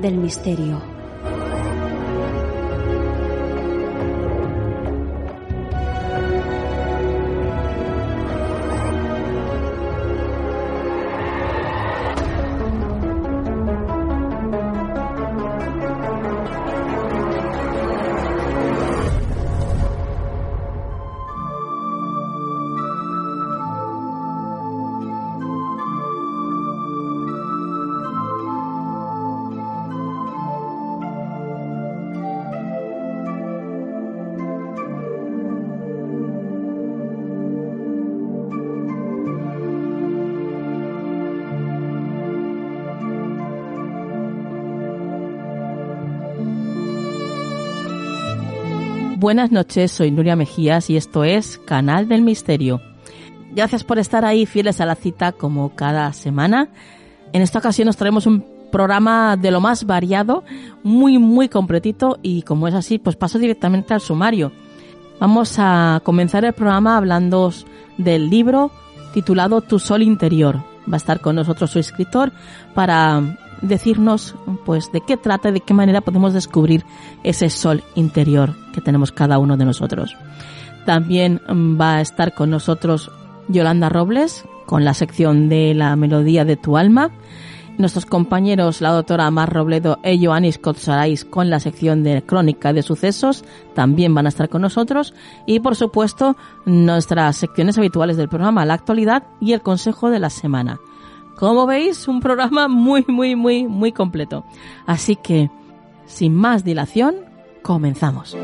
del misterio. Buenas noches, soy Nuria Mejías y esto es Canal del Misterio. Gracias por estar ahí fieles a la cita como cada semana. En esta ocasión nos traemos un programa de lo más variado, muy muy completito y como es así, pues paso directamente al sumario. Vamos a comenzar el programa hablando del libro titulado Tu Sol Interior. Va a estar con nosotros su escritor para decirnos pues de qué trata y de qué manera podemos descubrir ese sol interior que tenemos cada uno de nosotros. También mm, va a estar con nosotros Yolanda Robles con la sección de la melodía de tu alma. Nuestros compañeros, la doctora Mar Robledo e Joanis Kotsarais con la sección de crónica de sucesos, también van a estar con nosotros. Y por supuesto, nuestras secciones habituales del programa, la actualidad y el consejo de la semana. Como veis, un programa muy, muy, muy, muy completo. Así que, sin más dilación, comenzamos.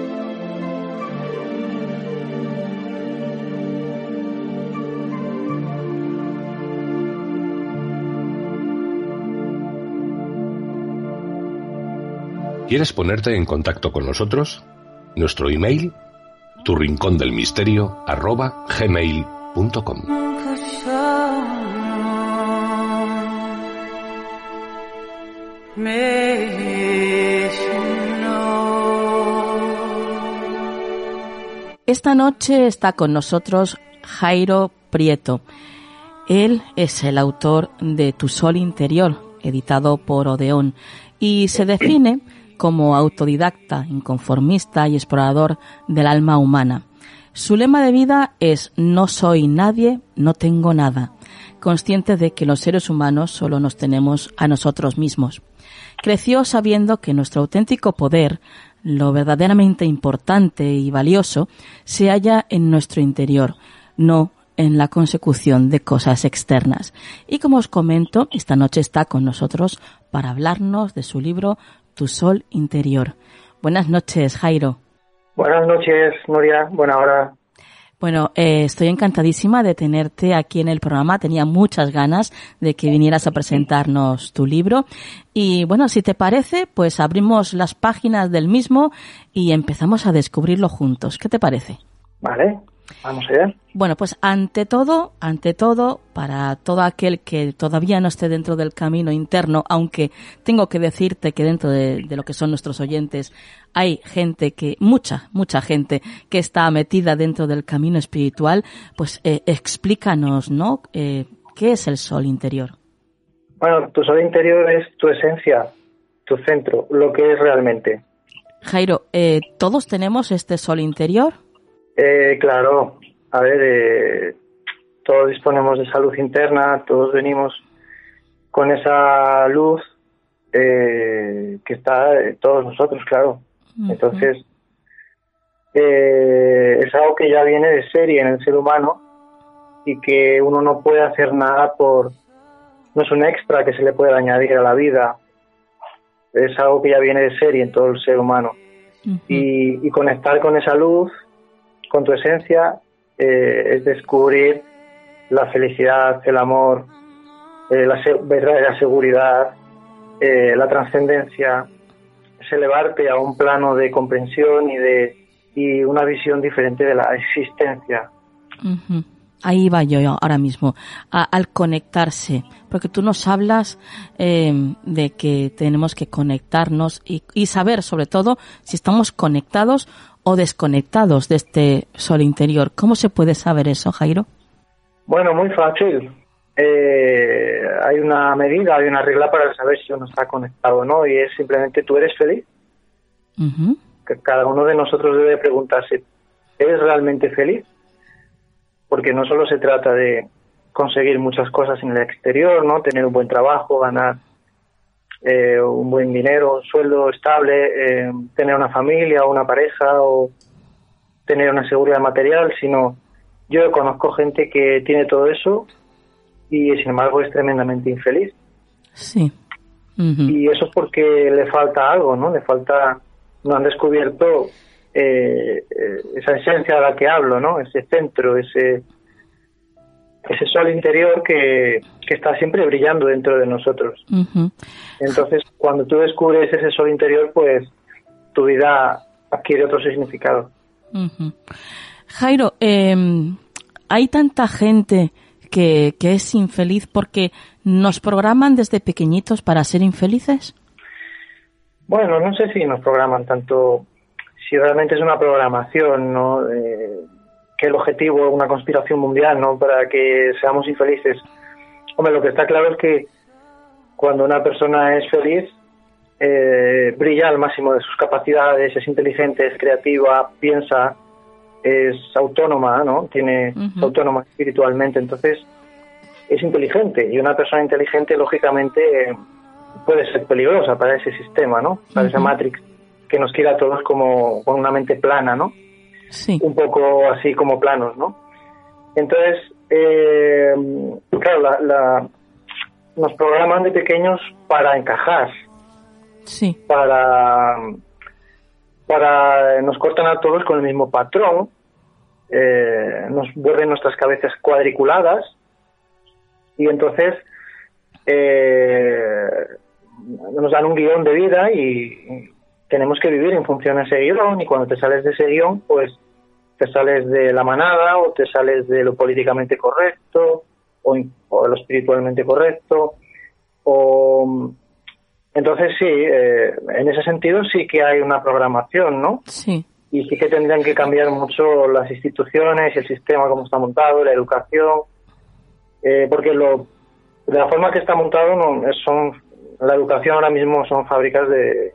¿Quieres ponerte en contacto con nosotros? Nuestro email, tu rincón del misterio, arroba gmail.com. Esta noche está con nosotros Jairo Prieto. Él es el autor de Tu Sol Interior, editado por Odeón, y se define como autodidacta, inconformista y explorador del alma humana. Su lema de vida es No soy nadie, no tengo nada, consciente de que los seres humanos solo nos tenemos a nosotros mismos. Creció sabiendo que nuestro auténtico poder, lo verdaderamente importante y valioso, se halla en nuestro interior, no en la consecución de cosas externas. Y como os comento, esta noche está con nosotros para hablarnos de su libro Tu Sol Interior. Buenas noches, Jairo. Buenas noches, Nuria. Buena hora. Bueno, eh, estoy encantadísima de tenerte aquí en el programa. Tenía muchas ganas de que vinieras a presentarnos tu libro. Y bueno, si te parece, pues abrimos las páginas del mismo y empezamos a descubrirlo juntos. ¿Qué te parece? Vale, Vamos allá. Bueno, pues ante todo, ante todo, para todo aquel que todavía no esté dentro del camino interno, aunque tengo que decirte que dentro de, lo que son nuestros oyentes hay gente que, mucha, mucha gente que está metida dentro del camino espiritual, pues eh, explícanos, ¿no? Eh, ¿Qué es el sol interior? Bueno, tu sol interior es tu esencia, tu centro, lo que es realmente. Jairo, eh, ¿todos tenemos este sol interior? Eh, claro, a ver, eh, todos disponemos de esa luz interna, todos venimos con esa luz eh, que está en todos nosotros, claro. Entonces, eh, es algo que ya viene de serie en el ser humano y que uno no puede hacer nada por... No es un extra que se le pueda añadir a la vida, es algo que ya viene de serie en todo el ser humano. y, y, conectar con esa luz, con tu esencia, eh, es descubrir la felicidad, el amor, eh, la verdadera seguridad, eh, la trascendencia, es elevarte a un plano de comprensión y de y una visión diferente de la existencia. Ahí va yo ahora mismo, al conectarse, porque tú nos hablas de que tenemos que conectarnos y, y, saber sobre todo si estamos conectados o desconectados de este sol interior. ¿Cómo se puede saber eso, Jairo? Bueno, muy fácil. Eh, hay una medida, hay una regla para saber si uno está conectado o no, y es simplemente tú eres feliz. Que cada uno de nosotros debe preguntarse, ¿eres realmente feliz? Porque no solo se trata de conseguir muchas cosas en el exterior, ¿no? Tener un buen trabajo, ganar eh, un buen dinero, un sueldo estable, eh, tener una familia o una pareja o tener una seguridad material, sino yo conozco gente que tiene todo eso y sin embargo es tremendamente infeliz. Sí. Y eso es porque le falta algo, ¿no? Le falta, no han descubierto eh, esa esencia de la que hablo, ¿no? Ese centro, ese ese sol interior que, está siempre brillando dentro de nosotros. Entonces, cuando tú descubres ese sol interior, pues tu vida adquiere otro significado. Jairo, em, hay tanta gente que, que es infeliz porque nos programan desde pequeñitos para ser infelices. Bueno, no sé si nos programan tanto, si realmente es una programación, ¿no? Eh, que el objetivo es una conspiración mundial, ¿no? Para que seamos infelices. Hombre, lo que está claro es que cuando una persona es feliz, eh, brilla al máximo de sus capacidades, es inteligente, es creativa, piensa, es autónoma, ¿no? Tiene autónoma espiritualmente, entonces es inteligente y una persona inteligente lógicamente puede ser peligrosa para ese sistema, ¿no? Para esa matrix que nos quiera a todos como con una mente plana, ¿no? Un poco así como planos, ¿no? Entonces, eh, claro, la, nos programan de pequeños para encajar, sí. para, para nos cortan a todos con el mismo patrón, eh, nos vuelven nuestras cabezas cuadriculadas y entonces eh, nos dan un guion de vida y, tenemos que vivir en función de ese guion y cuando te sales de ese guion, pues te sales de la manada o te sales de lo políticamente correcto o, de lo espiritualmente correcto. O, entonces sí, eh, en ese sentido sí que hay una programación, ¿no? Sí. Y sí que tendrían que cambiar mucho las instituciones y el sistema como está montado, la educación, eh, porque lo, de la forma que está montado no, son la educación ahora mismo son fábricas de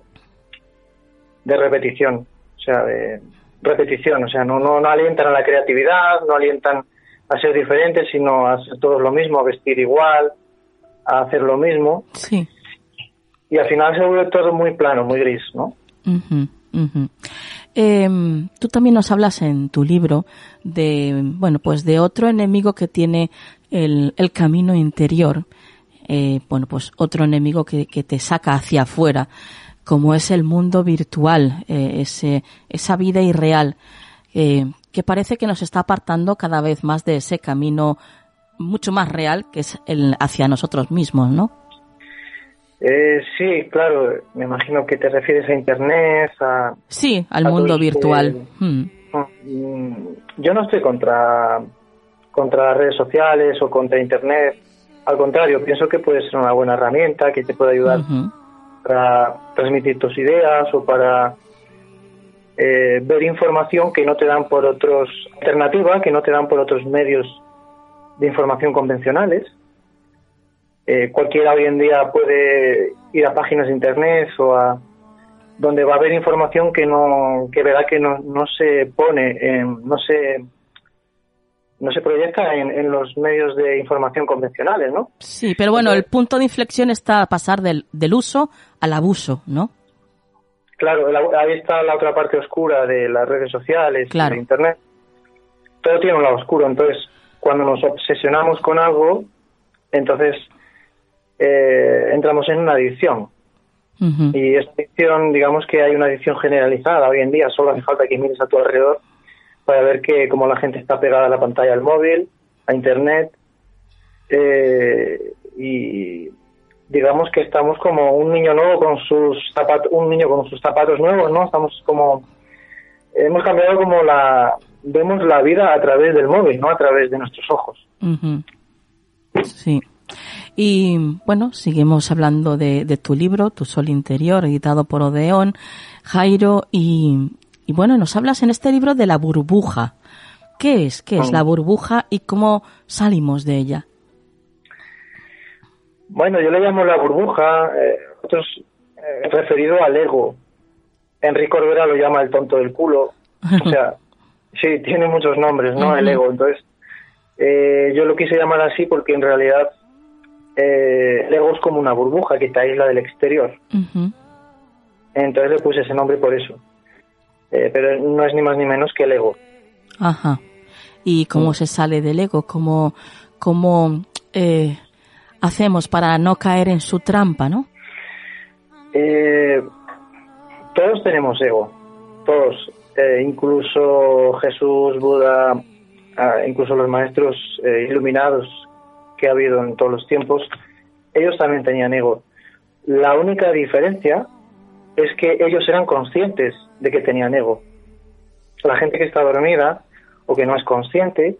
de repetición, o sea, de repetición, o sea, no, no, alientan a la creatividad, no alientan a ser diferentes, sino a hacer todos lo mismo, a vestir igual, a hacer lo mismo. Sí. Y al final se vuelve todo muy plano, muy gris, ¿no? Em, tú también nos hablas en tu libro de, bueno, pues de otro enemigo que tiene el, el camino interior. Eh, bueno, pues otro enemigo que, que te saca hacia afuera como es el mundo virtual, eh, ese, esa vida irreal, eh, que parece que nos está apartando cada vez más de ese camino mucho más real que es el hacia nosotros mismos, ¿no? Eh, sí, claro, me imagino que te refieres a Internet, a... Sí, al mundo virtual. Hmm. Mm, Yo no estoy contra, contra las redes sociales o contra Internet. Al contrario, pienso que puede ser una buena herramienta que te puede ayudar. Para transmitir tus ideas o para eh, ver información que no te dan por otros alternativa que no te dan por otros medios de información convencionales. Eh, cualquiera hoy en día puede ir a páginas de internet o a donde va a haber información que no que verá que no, no se pone en- no se no se proyecta en, en los medios de información convencionales no Sí, pero bueno, el punto de inflexión está a pasar del, del uso al abuso, ¿no? Claro, la- ahí está la otra parte oscura de las redes sociales, Claro. de Internet. Todo tiene un lado oscuro, entonces cuando nos obsesionamos con algo, entonces eh, entramos en una adicción. Y esta adicción, digamos que hay una adicción generalizada hoy en día, solo hace falta que mires a tu alrededor para ver que como la gente está pegada a la pantalla del móvil, a Internet, eh, y digamos que estamos como un niño nuevo con sus zapatos, un niño con sus zapatos nuevos, ¿no? Estamos como hemos cambiado como la vemos la vida a través del móvil, no a través de nuestros ojos. Sí. Y bueno, seguimos hablando de, de tu libro, Tu Sol Interior, editado por Odeón, Jairo, y, y bueno, nos hablas en este libro de la burbuja. ¿Qué es? ¿Qué es la burbuja y cómo salimos de ella? Bueno, yo le llamo la burbuja, eh, otros eh, referido al ego. Enrique Corbera lo llama el tonto del culo. O sea, sí, tiene muchos nombres, ¿no? El ego. Entonces, eh, yo lo quise llamar así porque en realidad eh, el ego es como una burbuja que te aísla del exterior. Entonces le puse ese nombre por eso. Eh, pero no es ni más ni menos que el ego. Ajá. ¿Y cómo se sale del ego? ¿Cómo, cómo eh, hacemos para no caer en su trampa, no? Eh, todos tenemos ego, todos, Eh, incluso Jesús, Buda, ah, incluso los maestros eh, iluminados que ha habido en todos los tiempos, ellos también tenían ego. La única diferencia es que ellos eran conscientes de que tenían ego. La gente que está dormida o que no es consciente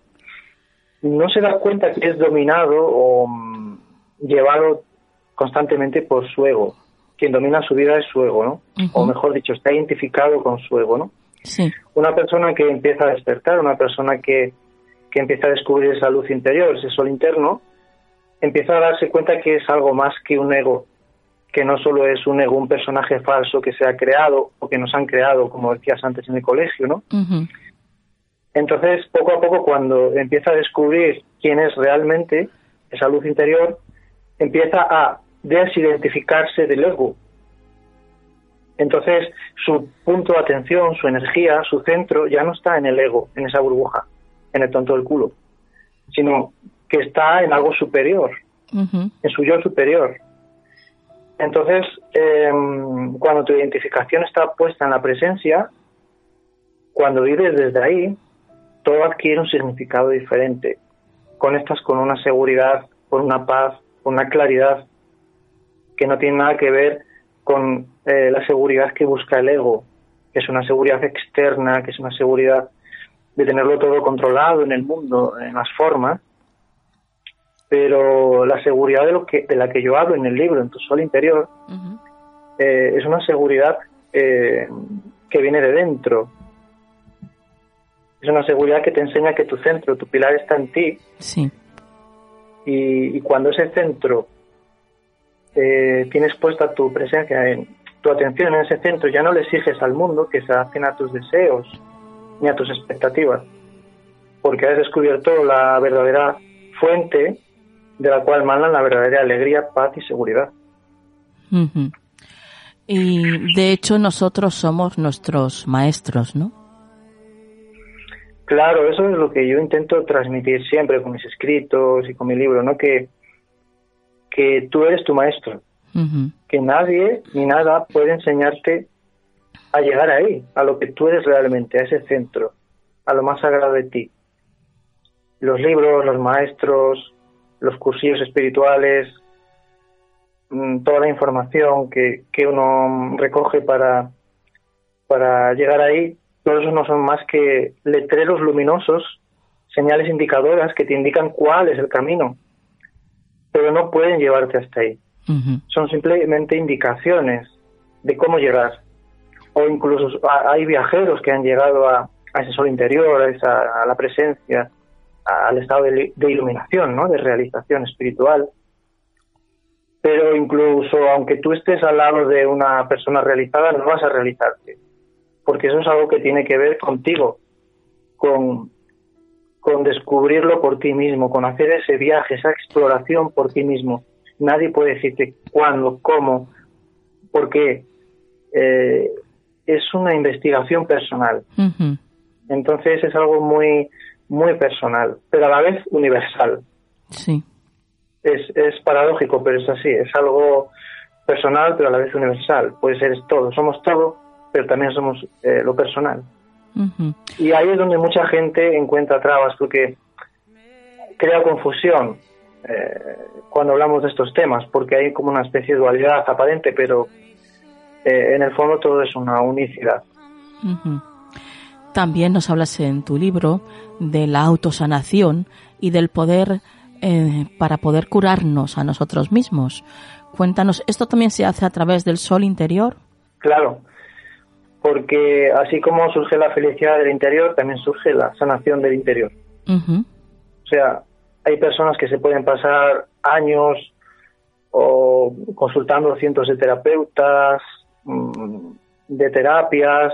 no se da cuenta que es dominado o mm, llevado constantemente por su ego. Quien domina su vida es su ego, ¿no? O mejor dicho, está identificado con su ego, ¿no? Sí. Una persona que empieza a despertar, una persona que, que empieza a descubrir esa luz interior, ese sol interno, empieza a darse cuenta que es algo más que un ego, que no solo es un ego, un personaje falso que se ha creado o que nos han creado, como decías antes en el colegio, ¿no? Entonces, poco a poco, cuando empieza a descubrir quién es realmente esa luz interior, empieza a desidentificarse del ego. Entonces, su punto de atención, su energía, su centro, ya no está en el ego, en esa burbuja, en el tonto del culo, sino que está en algo superior, en su yo superior. Entonces, em, cuando tu identificación está puesta en la presencia, cuando vives desde ahí, todo adquiere un significado diferente. Conectas con una seguridad, con una paz, con una claridad que no tiene nada que ver con eh, la seguridad que busca el ego, que es una seguridad externa, que es una seguridad de tenerlo todo controlado en el mundo, en las formas, pero la seguridad de lo que de la que yo hablo en el libro, en tu sol interior, eh, es una seguridad eh, que viene de dentro. Es una seguridad que te enseña que tu centro, tu pilar está en ti Sí. y, y cuando ese centro eh, tienes puesta tu presencia, en tu atención en ese centro, ya no le exiges al mundo que se hacen a tus deseos ni a tus expectativas, porque has descubierto la verdadera fuente de la cual manan la verdadera alegría, paz y seguridad. Y de hecho nosotros somos nuestros maestros, ¿no? Claro, eso es lo que yo intento transmitir siempre con mis escritos y con mi libro, ¿no? Que, que tú eres tu maestro, que nadie ni nada puede enseñarte a llegar ahí, a lo que tú eres realmente, a ese centro, a lo más sagrado de ti. Los libros, los maestros, los cursillos espirituales, mm, toda la información que, que uno recoge para, para llegar ahí, todo eso no son más que letreros luminosos, señales indicadoras que te indican cuál es el camino, pero no pueden llevarte hasta ahí. Son simplemente indicaciones de cómo llegar. O incluso hay viajeros que han llegado a, ese sol interior, a, esa, a la presencia, al estado de, iluminación, ¿no? de realización espiritual. Pero incluso aunque tú estés al lado de una persona realizada, no vas a realizarte, porque eso es algo que tiene que ver contigo, con, con descubrirlo por ti mismo, con hacer ese viaje, esa exploración por ti mismo. Nadie puede decirte cuándo, cómo, porque eh, es una investigación personal. Entonces es algo muy muy personal, pero a la vez universal. Sí. Es, es paradójico, pero es así. Es algo personal, pero a la vez universal. Puede ser todo. Somos todo, pero también somos eh, lo personal. Y ahí es donde mucha gente encuentra trabas, porque crea confusión eh, cuando hablamos de estos temas, porque hay como una especie de dualidad aparente, pero eh, en el fondo todo es una unicidad. También nos hablas en tu libro de la autosanación y del poder eh, para poder curarnos a nosotros mismos. Cuéntanos, ¿esto también se hace a través del sol interior? Claro, porque así como surge la felicidad del interior, también surge la sanación del interior. O sea, hay personas que se pueden pasar años o consultando cientos de terapeutas, mm, de terapias,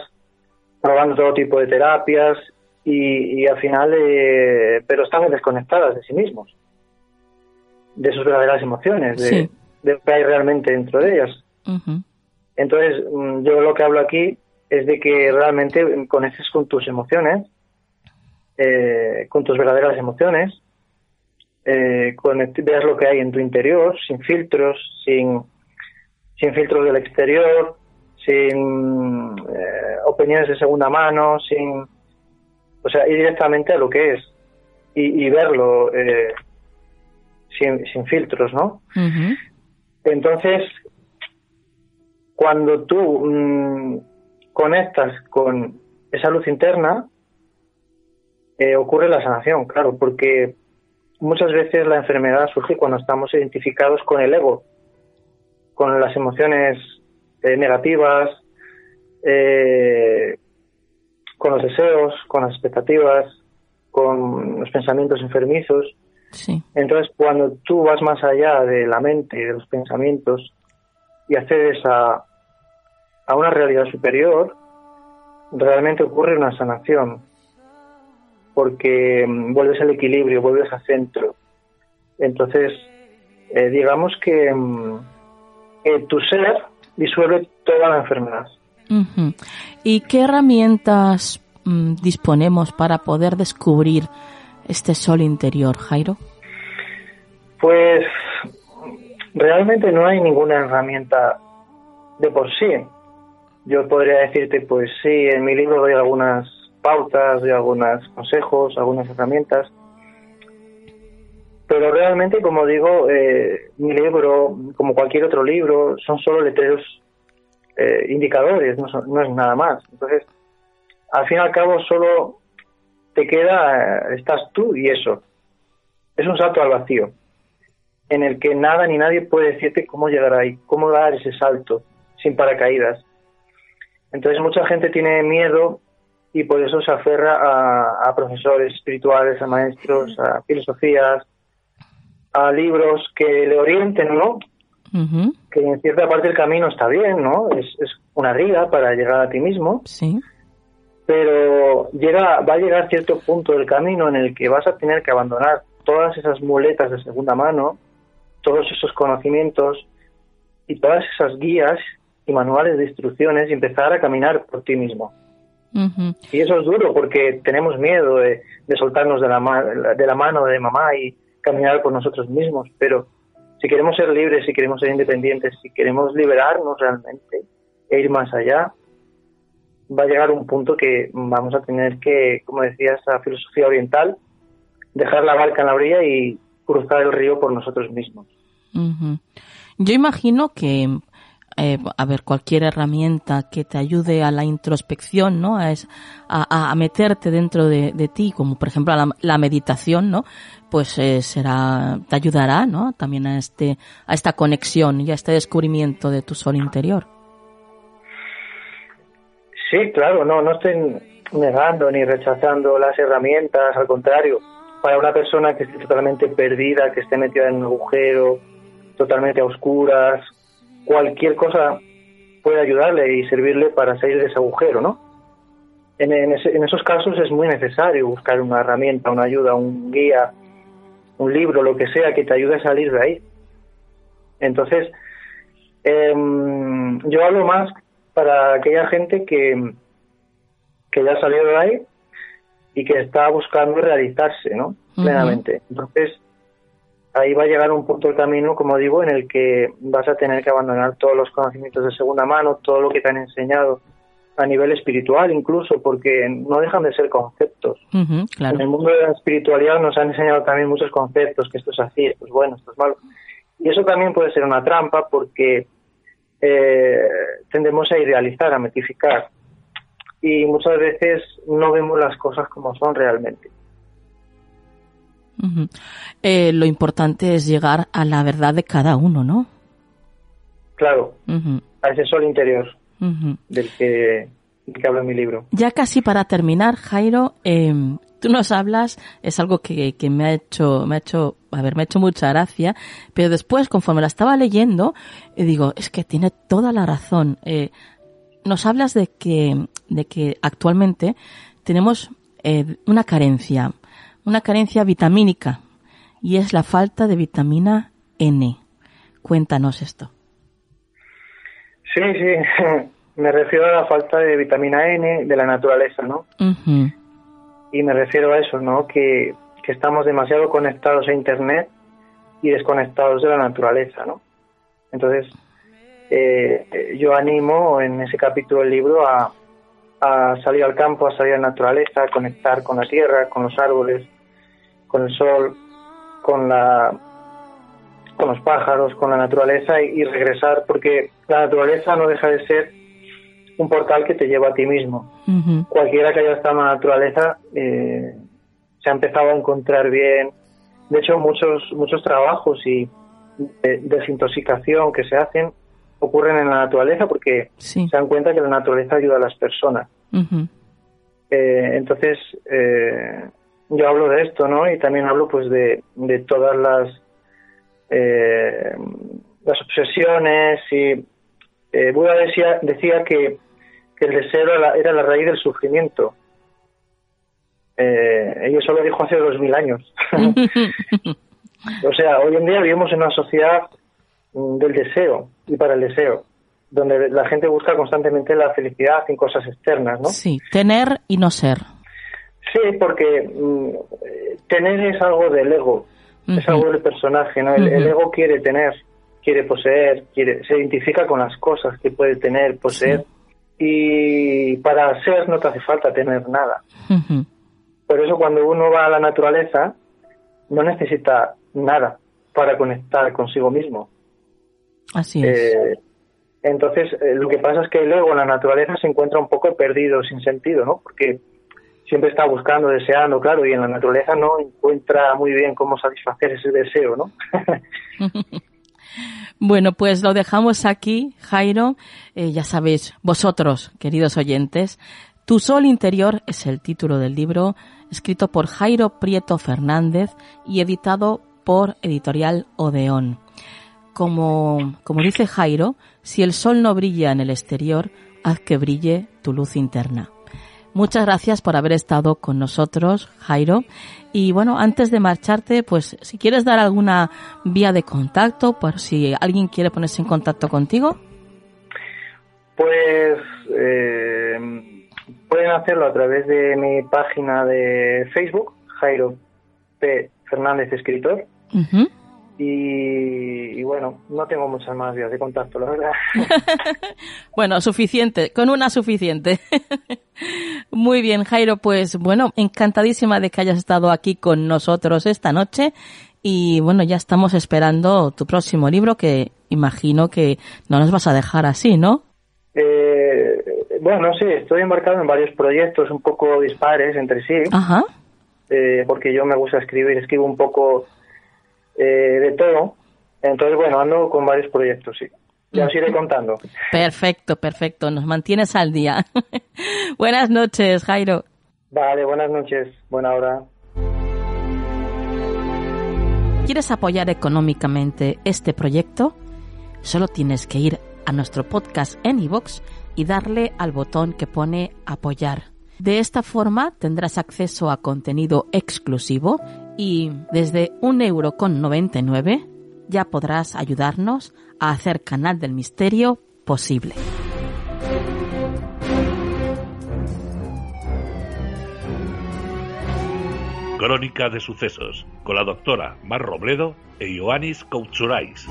probando todo tipo de terapias y, al final, eh, pero están desconectadas de sí mismos, de sus verdaderas emociones, de, lo que hay realmente dentro de ellas. Entonces, mm, yo lo que hablo aquí es de que realmente conectes con tus emociones, eh, con tus verdaderas emociones, eh, veas lo que hay en tu interior, sin filtros, sin, sin filtros del exterior, sin eh, opiniones de segunda mano, sin, o sea, ir directamente a lo que es y, verlo eh, sin, sin, filtros, ¿no? Entonces, cuando tú mm, conectas con esa luz interna, eh, ocurre la sanación, claro, porque muchas veces la enfermedad surge cuando estamos identificados con el ego, con las emociones eh, negativas, eh, con los deseos, con las expectativas, con los pensamientos enfermizos. Entonces, cuando tú vas más allá de la mente y de los pensamientos y accedes a, a una realidad superior, realmente ocurre una sanación, porque mm, vuelves al equilibrio, vuelves al centro. Entonces, eh, digamos que mm, tu ser disuelve toda la enfermedad. ¿Y qué herramientas mm, disponemos para poder descubrir este sol interior, Jairo? Pues realmente no hay ninguna herramienta de por sí. Yo podría decirte, pues sí, en mi libro doy algunas pautas, doy algunos consejos, algunas herramientas, pero realmente, como digo, eh, mi libro, como cualquier otro libro, son solo letreros eh, indicadores, no, no, es nada más. Entonces, al fin y al cabo, solo te queda, eh, estás tú y eso. Es un salto al vacío, en el que nada ni nadie puede decirte cómo llegar ahí, cómo dar ese salto sin paracaídas. Entonces, mucha gente tiene miedo y por eso se aferra a profesores espirituales, a maestros, a filosofías, a libros que le orienten, ¿no? Que en cierta parte del camino está bien, ¿no? Es, es una guía para llegar a ti mismo. Sí. Pero llega, va a llegar cierto punto del camino en el que vas a tener que abandonar todas esas muletas de segunda mano, todos esos conocimientos y todas esas guías y manuales de instrucciones y empezar a caminar por ti mismo. Y eso es duro porque tenemos miedo de, de soltarnos de la, de la mano de mamá y, caminar por nosotros mismos, pero si queremos ser libres, si queremos ser independientes, si queremos liberarnos realmente e ir más allá, va a llegar un punto que vamos a tener que, como decía esa filosofía oriental, dejar la barca en la orilla y cruzar el río por nosotros mismos. Yo imagino que eh, a ver, cualquier herramienta que te ayude a la introspección, ¿no? A, a, meterte dentro de, ti, como por ejemplo la, meditación, ¿no? Pues eh, será, te ayudará, ¿no? También a este, a esta conexión y a este descubrimiento de tu sol interior. Sí, claro, no, no estoy negando ni rechazando las herramientas, al contrario, para una persona que esté totalmente perdida, que esté metida en un agujero, totalmente a oscuras, cualquier cosa puede ayudarle y servirle para salir de ese agujero, ¿no? En, esos casos es muy necesario buscar una herramienta, una ayuda, un guía, un libro, lo que sea que te ayude a salir de ahí. Entonces, em, yo hablo más para aquella gente que, que ya ha salido de ahí y que está buscando realizarse, ¿no? Plenamente. Entonces, ahí va a llegar un punto del camino, como digo, en el que vas a tener que abandonar todos los conocimientos de segunda mano, todo lo que te han enseñado a nivel espiritual incluso, porque no dejan de ser conceptos. En el mundo de la espiritualidad nos han enseñado también muchos conceptos, que esto es así, esto es bueno, esto es malo. Y eso también puede ser una trampa porque eh, tendemos a idealizar, a metificar. Y muchas veces no vemos las cosas como son realmente. Eh, lo importante es llegar a la verdad de cada uno, ¿no? Claro, a ese sol interior del, que, hablo en mi libro. Ya casi para terminar, Jairo, em, tú nos hablas, es algo que, me ha hecho, me ha hecho, a ver, me ha hecho mucha gracia, pero después, conforme la estaba leyendo, eh, digo, es que tiene toda la razón. Eh, nos hablas de que, de que actualmente tenemos una carencia una carencia vitamínica y es la falta de vitamina N. Cuéntanos esto. Sí, sí, me refiero a la falta de vitamina N de la naturaleza, ¿no? Y me refiero a eso, ¿no? Que, estamos demasiado conectados a Internet y desconectados de la naturaleza, ¿no? Entonces, eh, yo animo en ese capítulo del libro a, a salir al campo, a salir a la naturaleza, a conectar con la tierra, con los árboles, con el sol, con la con los pájaros, con la naturaleza y, regresar, porque la naturaleza no deja de ser un portal que te lleva a ti mismo. Cualquiera que haya estado en la naturaleza eh, se ha empezado a encontrar bien. De hecho, muchos muchos trabajos y de desintoxicación que se hacen ocurren en la naturaleza porque se dan cuenta que la naturaleza ayuda a las personas. Eh, entonces, eh, yo hablo de esto, ¿no? Y también hablo pues de, de todas las eh, las obsesiones y eh, Buda decía, decía que, el deseo era la, raíz del sufrimiento. Eh, y eso lo dijo hace dos mil años. o sea, hoy en día vivimos en una sociedad mm, del deseo y para el deseo, donde la gente busca constantemente la felicidad en cosas externas, ¿no? Sí, tener y no ser. Sí, porque mm, tener es algo del ego, es algo del personaje, ¿no? El, ego quiere tener, quiere poseer, quiere, se identifica con las cosas que puede tener, poseer. Y para ser no te hace falta tener nada. Por eso cuando uno va a la naturaleza, no necesita nada para conectar consigo mismo. Así es. Eh, entonces, eh, lo que pasa es que el ego en la naturaleza se encuentra un poco perdido, sin sentido, ¿no? Porque siempre está buscando, deseando, claro, y en la naturaleza no encuentra muy bien cómo satisfacer ese deseo, ¿no? bueno, pues lo dejamos aquí, Jairo. Eh, ya sabéis, vosotros, queridos oyentes, Tu Sol Interior es el título del libro, escrito por Jairo Prieto Fernández y editado por Editorial Odeón. Como, como dice Jairo, si el sol no brilla en el exterior, haz que brille tu luz interna. Muchas gracias por haber estado con nosotros, Jairo. Y bueno, antes de marcharte, pues si quieres dar alguna vía de contacto, por si alguien quiere ponerse en contacto contigo. Pues eh, pueden hacerlo a través de mi página de Facebook, Jairo P. Fernández Escritor. Y, bueno, no tengo muchas más vías de contacto, la verdad. bueno, suficiente, con una suficiente. Muy bien, Jairo, pues bueno, encantadísima de que hayas estado aquí con nosotros esta noche Y bueno, ya estamos esperando tu próximo libro que imagino que no nos vas a dejar así, ¿no? Eh, bueno, sí, estoy embarcado en varios proyectos un poco dispares entre sí. Ajá. Eh, porque yo me gusta escribir, escribo un poco eh, de todo. Entonces, bueno, ando con varios proyectos, sí. Ya os iré contando. Perfecto, perfecto. Nos mantienes al día. Buenas noches, Jairo. Vale, buenas noches. Buena hora. ¿Quieres apoyar económicamente este proyecto? Solo tienes que ir a nuestro podcast en iVoox y darle al botón que pone apoyar. De esta forma tendrás acceso a contenido exclusivo y desde un euro con 99 ya podrás ayudarnos a hacer Canal del Misterio posible. Crónica de sucesos con la doctora Mar Robledo e Ioannis Koutsurais.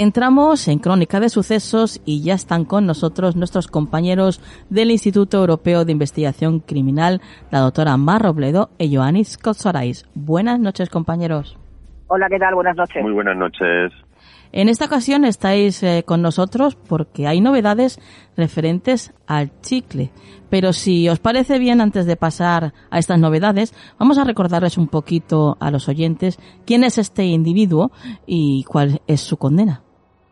Entramos en Crónica de Sucesos y ya están con nosotros nuestros compañeros del Instituto Europeo de Investigación Criminal, la doctora Mar Robledo e Ioannis Koutsurais. Buenas noches, compañeros. Hola, ¿qué tal? Buenas noches. Muy buenas noches. En esta ocasión estáis eh, con nosotros porque hay novedades referentes al chicle. Pero si os parece bien, antes de pasar a estas novedades, vamos a recordarles un poquito a los oyentes quién es este individuo y cuál es su condena.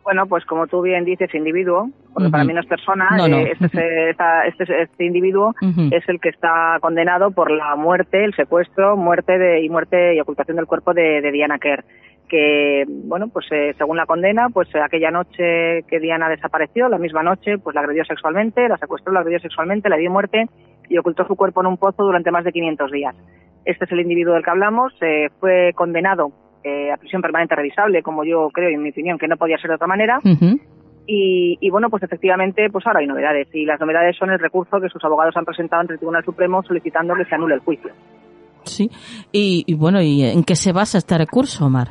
Bueno, pues como tú bien dices, individuo, porque para mí no es persona, No, no. eh, este, es- esta- este, este individuo es el que está condenado por la muerte, el secuestro, muerte de, y muerte y ocultación del cuerpo de, de Diana Kerr. Que, bueno, pues eh, según la condena, pues eh, aquella noche que Diana desapareció, la misma noche, pues la agredió sexualmente, la secuestró, la agredió sexualmente, la dio muerte y ocultó su cuerpo en un pozo durante más de 500 días. Este es el individuo del que hablamos, eh, fue condenado eh, a prisión permanente revisable, como yo creo, y en mi opinión, que no podía ser de otra manera. Y, y bueno, pues efectivamente, pues ahora hay novedades. Y las novedades son el recurso que sus abogados han presentado ante el Tribunal Supremo solicitando que se anule el juicio. Sí. Y, y bueno, ¿y en qué se basa este recurso, Omar?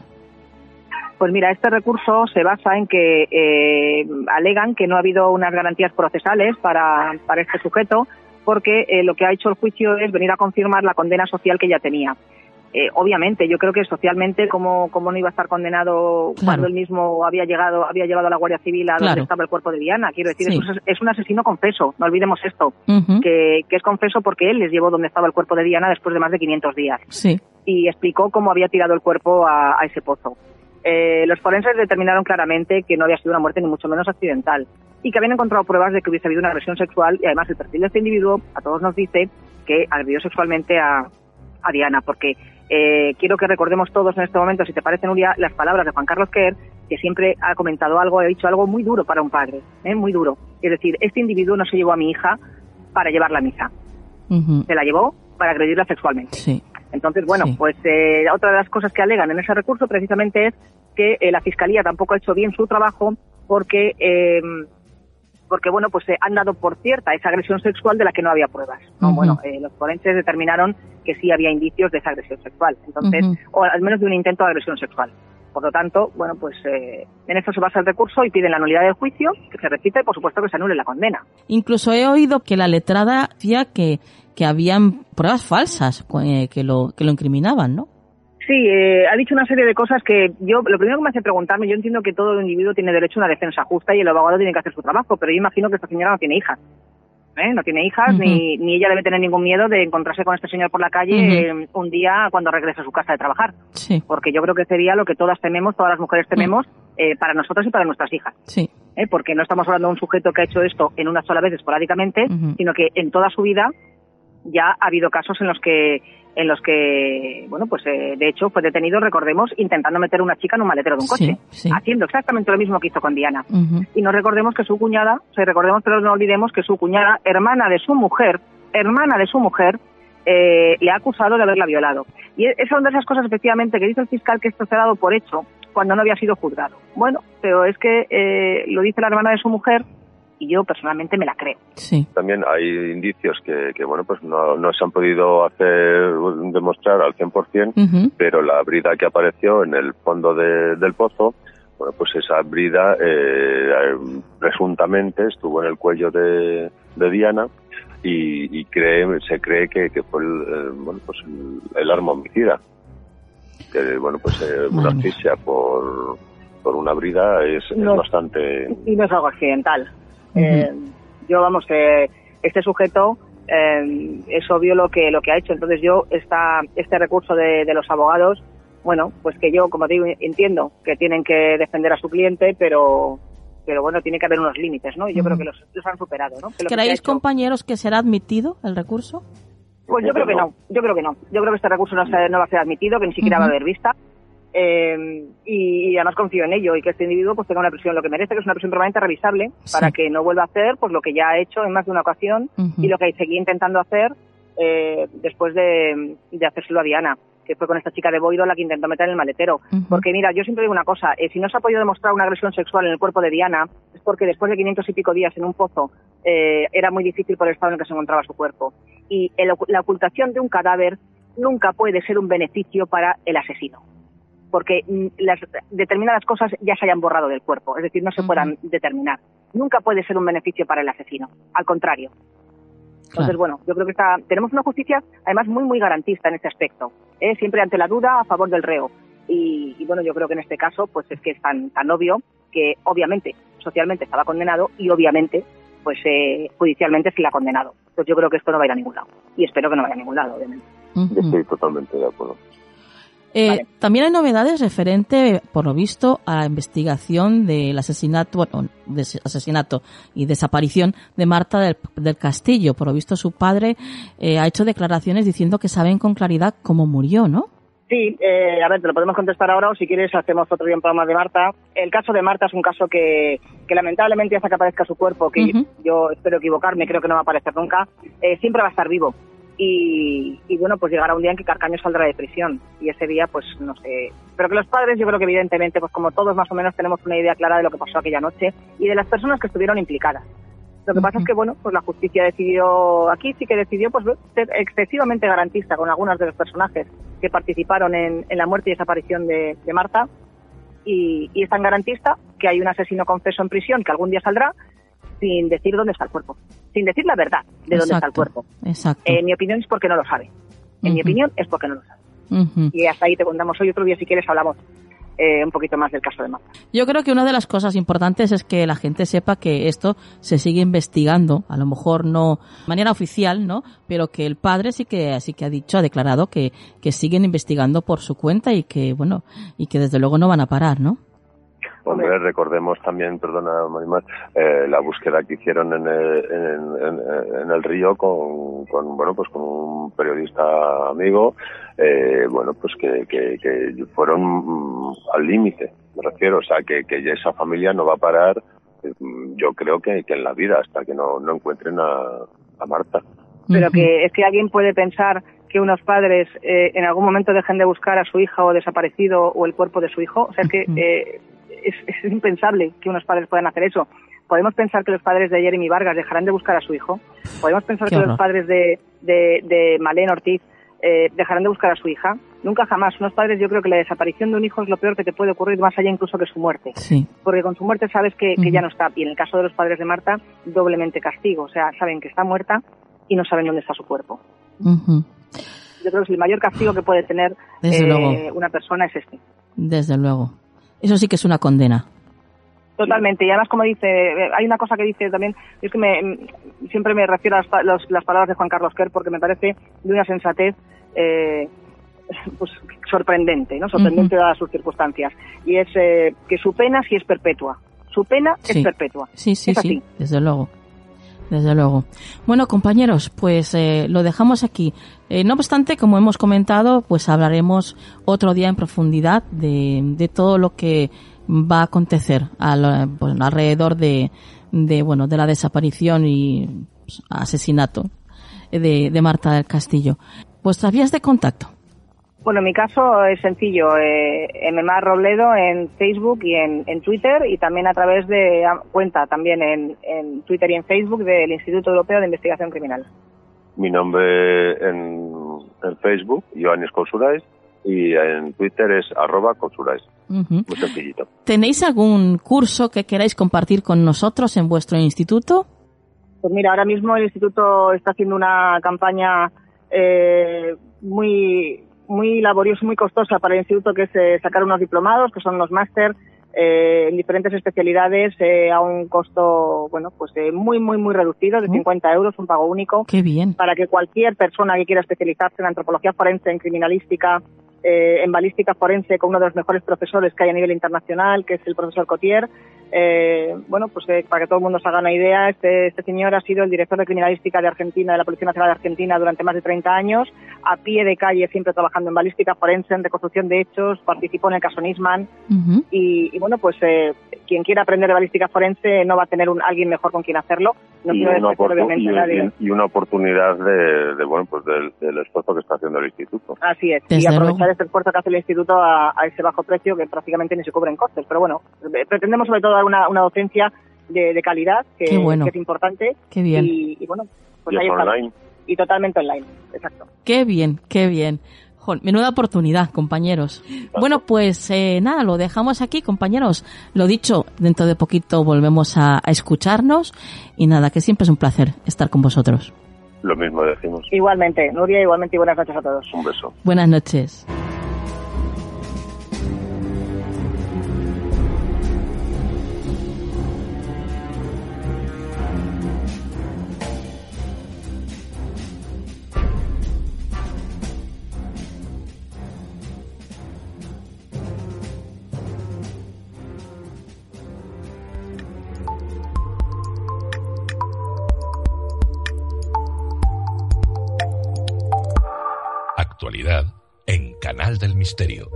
Pues mira, este recurso se basa en que eh, alegan que no ha habido unas garantías procesales para, para este sujeto, porque eh, lo que ha hecho el juicio es venir a confirmar la condena social que ya tenía. Eh, obviamente, yo creo que socialmente, como, como no iba a estar condenado Claro. cuando él mismo había llegado, había llevado a la Guardia Civil a donde estaba el cuerpo de Diana. Quiero decir, Sí. es, un, es un asesino confeso, no olvidemos esto, que, que es confeso porque él les llevó donde estaba el cuerpo de Diana después de más de 500 días Sí. y explicó cómo había tirado el cuerpo a, a ese pozo. Eh, los forenses determinaron claramente que no había sido una muerte ni mucho menos accidental y que habían encontrado pruebas de que hubiese habido una agresión sexual y además el perfil de este individuo a todos nos dice que agredió sexualmente a, a Diana porque eh, quiero que recordemos todos en este momento, si te parece Nuria, las palabras de Juan Carlos Kerr que siempre ha comentado algo, ha dicho algo muy duro para un padre, ¿eh? muy duro. Es decir, este individuo no se llevó a mi hija para llevarla a misa, se la llevó para agredirla sexualmente. Sí. Entonces, bueno, Sí. pues eh, otra de las cosas que alegan en ese recurso precisamente es que eh, la Fiscalía tampoco ha hecho bien su trabajo porque, eh, porque bueno, pues eh, han dado por cierta esa agresión sexual de la que no había pruebas. Bueno, eh, los forenses determinaron que sí había indicios de esa agresión sexual, entonces, o al menos de un intento de agresión sexual. Por lo tanto, bueno, pues eh, en eso se basa el recurso y piden la nulidad del juicio, que se repita y por supuesto que se anule la condena. Incluso he oído que la letrada decía que, que habían pruebas falsas eh, que, lo, que lo incriminaban, ¿no? Sí, eh, ha dicho una serie de cosas que yo, lo primero que me hace preguntarme, yo entiendo que todo individuo tiene derecho a una defensa justa y el abogado tiene que hacer su trabajo, pero yo imagino que esta señora no tiene hijas. ¿eh? No tiene hijas, ni, ni ella debe tener ningún miedo de encontrarse con este señor por la calle eh, un día cuando regrese a su casa de trabajar. Sí, Porque yo creo que sería lo que todas tememos, todas las mujeres tememos, eh, para nosotras y para nuestras hijas. sí. Porque no estamos hablando de un sujeto que ha hecho esto en una sola vez esporádicamente, sino que en toda su vida ya ha habido casos en los que en los que bueno pues eh, de hecho fue detenido recordemos intentando meter a una chica en un maletero de un coche sí. haciendo exactamente lo mismo que hizo con Diana. Y no recordemos que su cuñada o sea, recordemos pero no olvidemos que su cuñada hermana de su mujer hermana de su mujer eh, le ha acusado de haberla violado. Y e- esas son de esas cosas efectivamente que dice el fiscal que esto se ha dado por hecho cuando no había sido juzgado. Bueno pero es que eh, lo dice la hermana de su mujer y yo personalmente me la creo Sí. También hay indicios que, que bueno, pues no, no se han podido hacer demostrar al 100%, Ujú. pero la brida que apareció en el fondo de- del pozo, bueno, pues esa brida eh, presuntamente estuvo en el cuello de, Diana y, cree, se cree que, fue el, bueno, pues el, arma homicida. Que, bueno, pues eh, una asfixia por, por una brida es, bastante... Y no es algo accidental. Eh, yo, vamos, que este sujeto es obvio lo que, lo que ha hecho. Entonces yo, esta, este recurso de, de los abogados bueno, pues que yo, como digo, entiendo que tienen que defender a su cliente, pero pero bueno, tiene que haber unos límites, ¿no? Y yo creo que los, han superado, ¿no? ¿Creéis, compañeros, que será admitido el recurso? Pues yo creo que no, yo creo que no. Yo creo que este recurso no, no va a ser admitido, que ni siquiera va a haber vista. Eh, y, además confío en ello y que este individuo pues tenga una prisión lo que merece, que es una prisión permanente revisable, para que no vuelva a hacer pues lo que ya ha hecho en más de una ocasión y lo que seguía intentando hacer eh, después de, de hacérselo a Diana que fue con esta chica de Boido la que intentó meter en el maletero. Porque mira, yo siempre digo una cosa, eh, si no se ha podido demostrar una agresión sexual en el cuerpo de Diana, es porque después de 500 y pico días en un pozo eh, era muy difícil por el estado en el que se encontraba su cuerpo. Y la ocultación de un cadáver nunca puede ser un beneficio para el asesino porque mm, las determinadas cosas ya se hayan borrado del cuerpo, es decir, no se puedan determinar. Nunca puede ser un beneficio para el asesino, al contrario. Entonces, bueno, yo creo que está, tenemos una justicia además muy, muy garantista en este aspecto. ¿eh? Siempre ante la duda, a favor del reo. Y, bueno, yo creo que en este caso, pues es que es tan, tan obvio que obviamente socialmente estaba condenado y obviamente pues eh, judicialmente se le ha condenado. Pues yo creo que esto no va a ir a ningún lado. Y espero que no vaya a ningún lado, obviamente. Estoy totalmente de acuerdo. Eh, también hay novedades referente, por lo visto, a la investigación del asesinato, bueno, de asesinato y desaparición de Marta del, Castillo. Por lo visto, su padre eh, ha hecho declaraciones diciendo que saben con claridad cómo murió, ¿no? Sí, eh, a ver, te lo podemos contestar ahora o si quieres hacemos otro día un programa de Marta. El caso de Marta es un caso que, que lamentablemente hasta que aparezca su cuerpo, que yo espero equivocarme, creo que no va a aparecer nunca, siempre va a estar vivo. Y, bueno, pues llegará un día en que Carcaño saldrá de prisión y ese día, pues no sé. Pero que los padres, yo creo que evidentemente, pues como todos más o menos tenemos una idea clara de lo que pasó aquella noche y de las personas que estuvieron implicadas. Lo que pasa es que, bueno, pues la justicia decidió, aquí sí que decidió, pues ser excesivamente garantista con algunos de los personajes que participaron en, la muerte y desaparición de, Marta. Y, y es tan garantista que hay un asesino confeso en prisión que algún día saldrá sin decir dónde está el cuerpo, sin decir la verdad de dónde está el cuerpo. Exacto. En mi opinión es porque no lo sabe. En mi opinión es porque no lo sabe. Y hasta ahí te contamos hoy. Otro día, si quieres, hablamos eh, un poquito más del caso de Marta. Yo creo que una de las cosas importantes es que la gente sepa que esto se sigue investigando, a lo mejor no de manera oficial, ¿no? Pero que el padre sí que sí que ha dicho, ha declarado que, que siguen investigando por su cuenta y que, bueno, y que desde luego no van a parar, ¿no? Hombre, recordemos también, perdona, eh, la búsqueda que hicieron en el, río con, bueno, pues con un periodista amigo, eh, bueno, pues que, que, fueron mm, al límite, me refiero, o sea, que, que esa familia no va a parar, mm, yo creo que, en la vida hasta que no, no encuentren a, Marta. Pero que es que alguien puede pensar que unos padres eh, en algún momento dejen de buscar a su hija o desaparecido o el cuerpo de su hijo. O sea, es que eh, es, impensable que unos padres puedan hacer eso. Podemos pensar que los padres de Jeremy Vargas dejarán de buscar a su hijo. Podemos pensar que los padres de, de, de Malén Ortiz eh, dejarán de buscar a su hija. Nunca jamás. Unos padres, yo creo que la desaparición de un hijo es lo peor que te puede ocurrir, más allá incluso que su muerte. Porque con su muerte sabes que, ya no está. Y en el caso de los padres de Marta, doblemente castigo. O sea, saben que está muerta y no saben dónde está su cuerpo. Yo creo que el mayor castigo que puede tener eh, una persona es este. Desde luego. Eso sí que es una condena. Totalmente. Y además, como dice, hay una cosa que dice también, es que me, siempre me refiero a las, palabras de Juan Carlos Kerr porque me parece de una sensatez eh, pues, sorprendente, ¿no? Sorprendente dadas sus circunstancias. Y es eh, que su pena sí es perpetua. Su pena es perpetua. Sí, sí, sí, desde luego. Desde luego. Bueno, compañeros, pues eh, lo dejamos aquí. Eh, no obstante, como hemos comentado, pues hablaremos otro día en profundidad de, de todo lo que va a acontecer pues, alrededor de, de, bueno, de la desaparición y pues, asesinato de, de Marta del Castillo. Vuestras vías de contacto. Bueno, en mi caso es sencillo, eh, MMA Robledo en Facebook y en, Twitter y también a través de cuenta también en, Twitter y en Facebook del Instituto Europeo de Investigación Criminal. Mi nombre en, Facebook, Ioannis Cousurais, y en Twitter es arroba consuláis. Muy sencillito. ¿Tenéis algún curso que queráis compartir con nosotros en vuestro instituto? Pues mira, ahora mismo el instituto está haciendo una campaña eh, muy muy laboriosa, muy costosa para el instituto, que es eh, sacar unos diplomados, que son unos máster eh, en diferentes especialidades eh, a un costo, bueno, pues eh, muy, muy, muy reducido, de 50 euros, un pago único. Qué bien. Para que cualquier persona que quiera especializarse en antropología forense, en criminalística, eh, en balística forense con uno de los mejores profesores que hay a nivel internacional, que es el profesor Cotier. Eh, bueno, pues eh, para que todo el mundo se haga una idea, este, este señor ha sido el director de criminalística de Argentina, de la Policía Nacional de Argentina durante más de 30 años, a pie de calle, siempre trabajando en balística forense, en reconstrucción de hechos, participó en el caso Nisman. Ujú. Y, y bueno, pues eh, quien quiera aprender de balística forense no va a tener un, alguien mejor con quien hacerlo. No y, una y- nadie. y- y una oportunidad de, de, bueno pues del, del esfuerzo que está haciendo el instituto. Así es, Desde y aprovechar este esfuerzo que hace el instituto a, a ese bajo precio que prácticamente ni se cubren costes. Pero bueno, eh, pretendemos sobre todo dar una, una docencia de, de calidad, que, bueno. que es importante. Qué bien. Y, y bueno, pues y ahí es estamos. online. Y totalmente online, exacto. Qué bien, qué bien. Jol, menuda oportunidad, compañeros. Bueno, pues eh, nada, lo dejamos aquí, compañeros. Lo dicho, dentro de poquito volvemos a, a escucharnos y nada, que siempre es un placer estar con vosotros. Lo mismo decimos. Igualmente, Nuria, igualmente y buenas noches a todos. Un beso. Buenas noches. Misterio.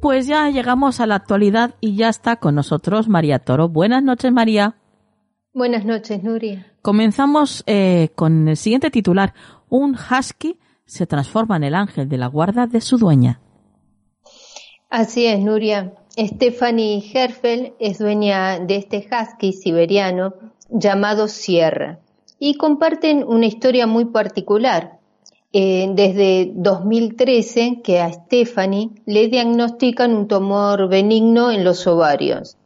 Pues ya llegamos a la actualidad y ya está con nosotros María Toro. Buenas noches, María. Buenas noches, Nuria. Comenzamos eh, con el siguiente titular. Un husky se transforma en el ángel de la guarda de su dueña. Así es, Nuria. Stephanie Herfel es dueña de este husky siberiano llamado Sierra y comparten una historia muy particular. Eh, desde 2013 que a Stephanie le diagnostican un tumor benigno en los ovarios.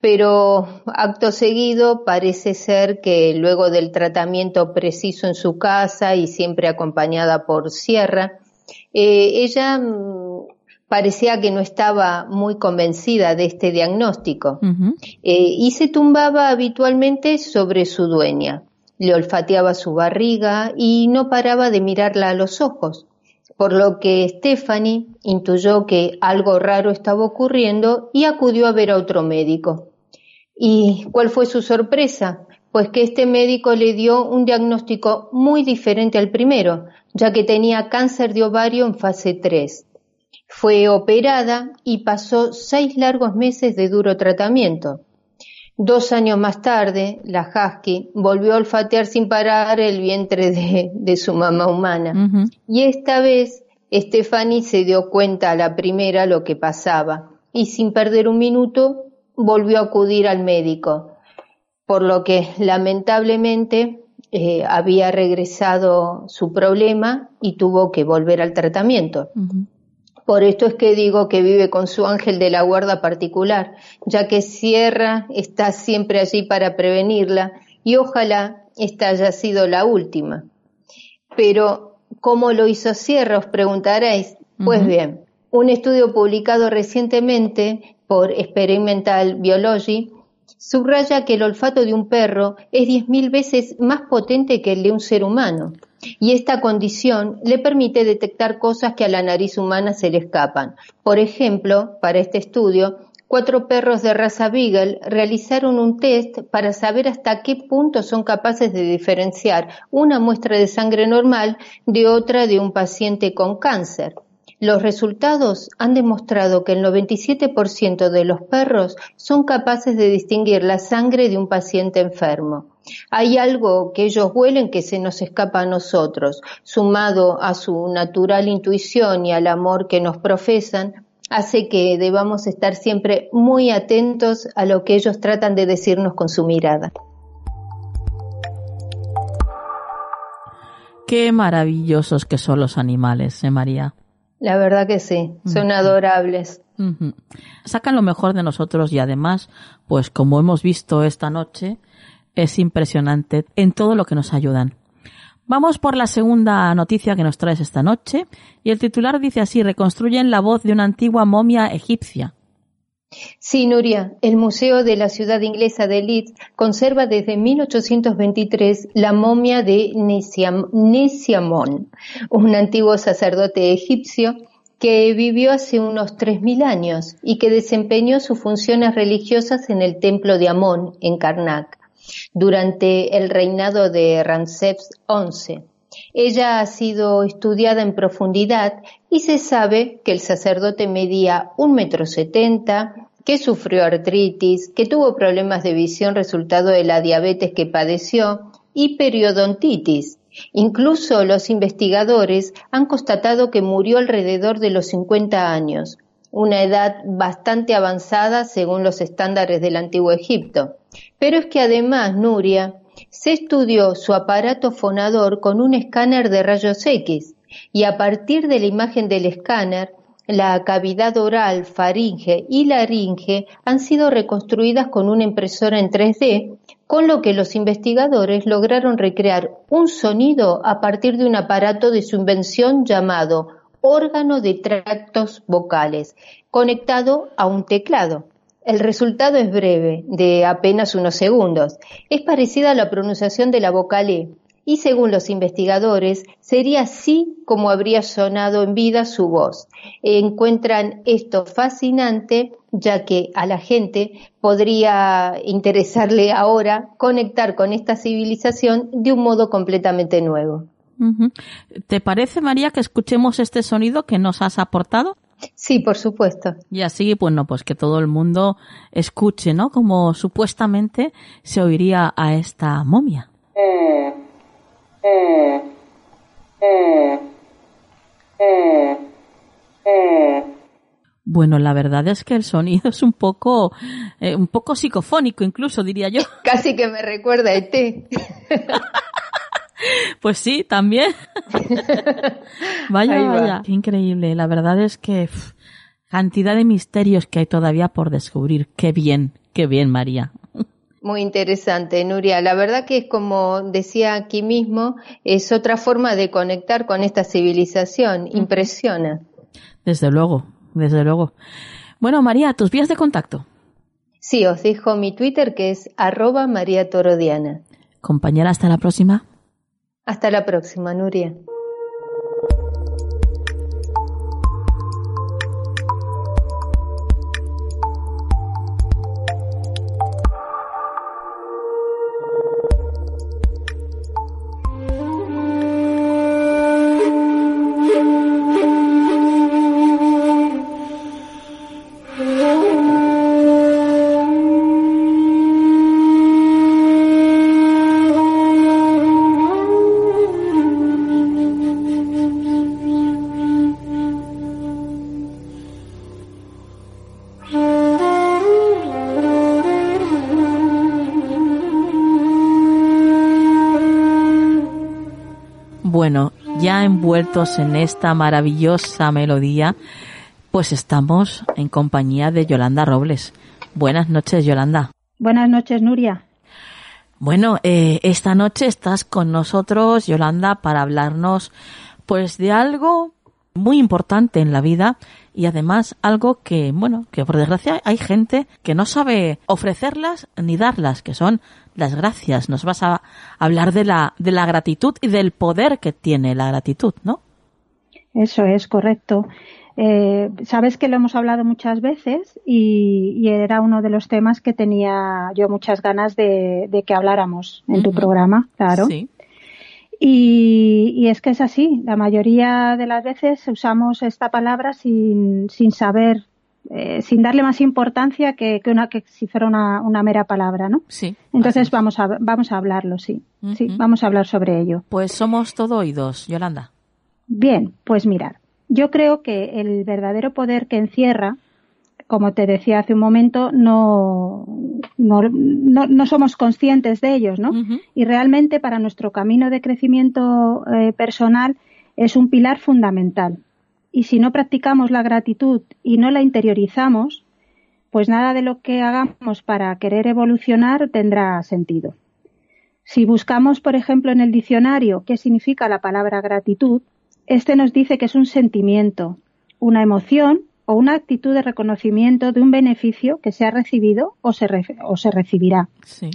Pero acto seguido parece ser que luego del tratamiento preciso en su casa y siempre acompañada por Sierra, eh, ella mm, parecía que no estaba muy convencida de este diagnóstico eh, y se tumbaba habitualmente sobre su dueña. Le olfateaba su barriga y no paraba de mirarla a los ojos, por lo que Stephanie intuyó que algo raro estaba ocurriendo y acudió a ver a otro médico. ¿Y cuál fue su sorpresa? Pues que este médico le dio un diagnóstico muy diferente al primero, ya que tenía cáncer de ovario en fase 3. Fue operada y pasó seis largos meses de duro tratamiento. Dos años más tarde, la Husky volvió a olfatear sin parar el vientre de, de su mamá humana. Y esta vez, Stephanie se dio cuenta a la primera lo que pasaba y sin perder un minuto volvió a acudir al médico, por lo que lamentablemente eh, había regresado su problema y tuvo que volver al tratamiento. Por esto es que digo que vive con su ángel de la guarda particular, ya que Sierra está siempre allí para prevenirla y ojalá esta haya sido la última. Pero, ¿cómo lo hizo Sierra? Os preguntaréis. Pues bien, un estudio publicado recientemente por Experimental Biology subraya que el olfato de un perro es 10.000 veces más potente que el de un ser humano. Y esta condición le permite detectar cosas que a la nariz humana se le escapan. Por ejemplo, para este estudio, cuatro perros de raza Beagle realizaron un test para saber hasta qué punto son capaces de diferenciar una muestra de sangre normal de otra de un paciente con cáncer. Los resultados han demostrado que el 97% de los perros son capaces de distinguir la sangre de un paciente enfermo. Hay algo que ellos huelen que se nos escapa a nosotros, sumado a su natural intuición y al amor que nos profesan, hace que debamos estar siempre muy atentos a lo que ellos tratan de decirnos con su mirada. Qué maravillosos que son los animales, ¿eh, María? La verdad que sí, son adorables. Sacan lo mejor de nosotros y además, pues como hemos visto esta noche, es impresionante en todo lo que nos ayudan. Vamos por la segunda noticia que nos traes esta noche y el titular dice así, reconstruyen la voz de una antigua momia egipcia. Sí, Nuria, el Museo de la ciudad inglesa de Leeds conserva desde 1823 la momia de Nesiamón, un antiguo sacerdote egipcio que vivió hace unos 3.000 años y que desempeñó sus funciones religiosas en el templo de Amón, en Karnak, durante el reinado de Ramsés XI. Ella ha sido estudiada en profundidad y se sabe que el sacerdote medía un metro setenta, que sufrió artritis, que tuvo problemas de visión resultado de la diabetes que padeció y periodontitis. Incluso los investigadores han constatado que murió alrededor de los 50 años, una edad bastante avanzada según los estándares del antiguo Egipto. Pero es que además, Nuria, se estudió su aparato fonador con un escáner de rayos X y a partir de la imagen del escáner la cavidad oral, faringe y laringe han sido reconstruidas con una impresora en 3D, con lo que los investigadores lograron recrear un sonido a partir de un aparato de su invención llamado órgano de tractos vocales, conectado a un teclado. El resultado es breve, de apenas unos segundos. Es parecida a la pronunciación de la vocal E, y según los investigadores sería así como habría sonado en vida su voz. Encuentran esto fascinante ya que a la gente podría interesarle ahora conectar con esta civilización de un modo completamente nuevo. ¿Te parece, María, que escuchemos este sonido que nos has aportado? Sí, por supuesto. Y así, pues no, pues que todo el mundo escuche, ¿no? Como supuestamente se oiría a esta momia. Eh, bueno, la verdad es que el sonido es un poco, eh, un poco psicofónico, incluso diría yo. Casi que me recuerda a ET. pues sí, también. vaya, vaya, qué increíble. La verdad es que cantidad de misterios que hay todavía por descubrir. Qué bien, qué bien, María. Muy interesante, Nuria. La verdad que es como decía aquí mismo, es otra forma de conectar con esta civilización. Impresiona. Desde luego, desde luego. Bueno, María, tus vías de contacto. Sí, os dejo mi Twitter que es arroba María Torodiana. Compañera, hasta la próxima. Hasta la próxima, Nuria. Envueltos en esta maravillosa melodía, pues estamos en compañía de Yolanda Robles. Buenas noches, Yolanda. Buenas noches, Nuria. Bueno, eh, esta noche estás con nosotros, Yolanda, para hablarnos pues de algo muy importante en la vida y además algo que, bueno, que por desgracia hay gente que no sabe ofrecerlas ni darlas, que son las gracias. Nos vas a hablar de la, de la gratitud y del poder que tiene la gratitud, ¿no? Eso es correcto. Eh, sabes que lo hemos hablado muchas veces y, era uno de los temas que tenía yo muchas ganas de, que habláramos en tu programa, claro. Sí. Y, es que es así, la mayoría de las veces usamos esta palabra sin, sin saber, eh, sin darle más importancia que, una que si fuera una, mera palabra, ¿no? Sí. Entonces vamos a, vamos a hablarlo, sí. Sí, vamos a hablar sobre ello. Pues somos todo oídos, Yolanda. Bien, pues mirar. Yo creo que el verdadero poder que encierra, como te decía hace un momento, no, no, no, somos conscientes de ellos, ¿no? Y realmente para nuestro camino de crecimiento eh, personal es un pilar fundamental. Y si no practicamos la gratitud y no la interiorizamos, pues nada de lo que hagamos para querer evolucionar tendrá sentido. Si buscamos, por ejemplo, en el diccionario qué significa la palabra gratitud, este nos dice que es un sentimiento, una emoción o una actitud de reconocimiento de un beneficio que se ha recibido o se, o se recibirá. Sí.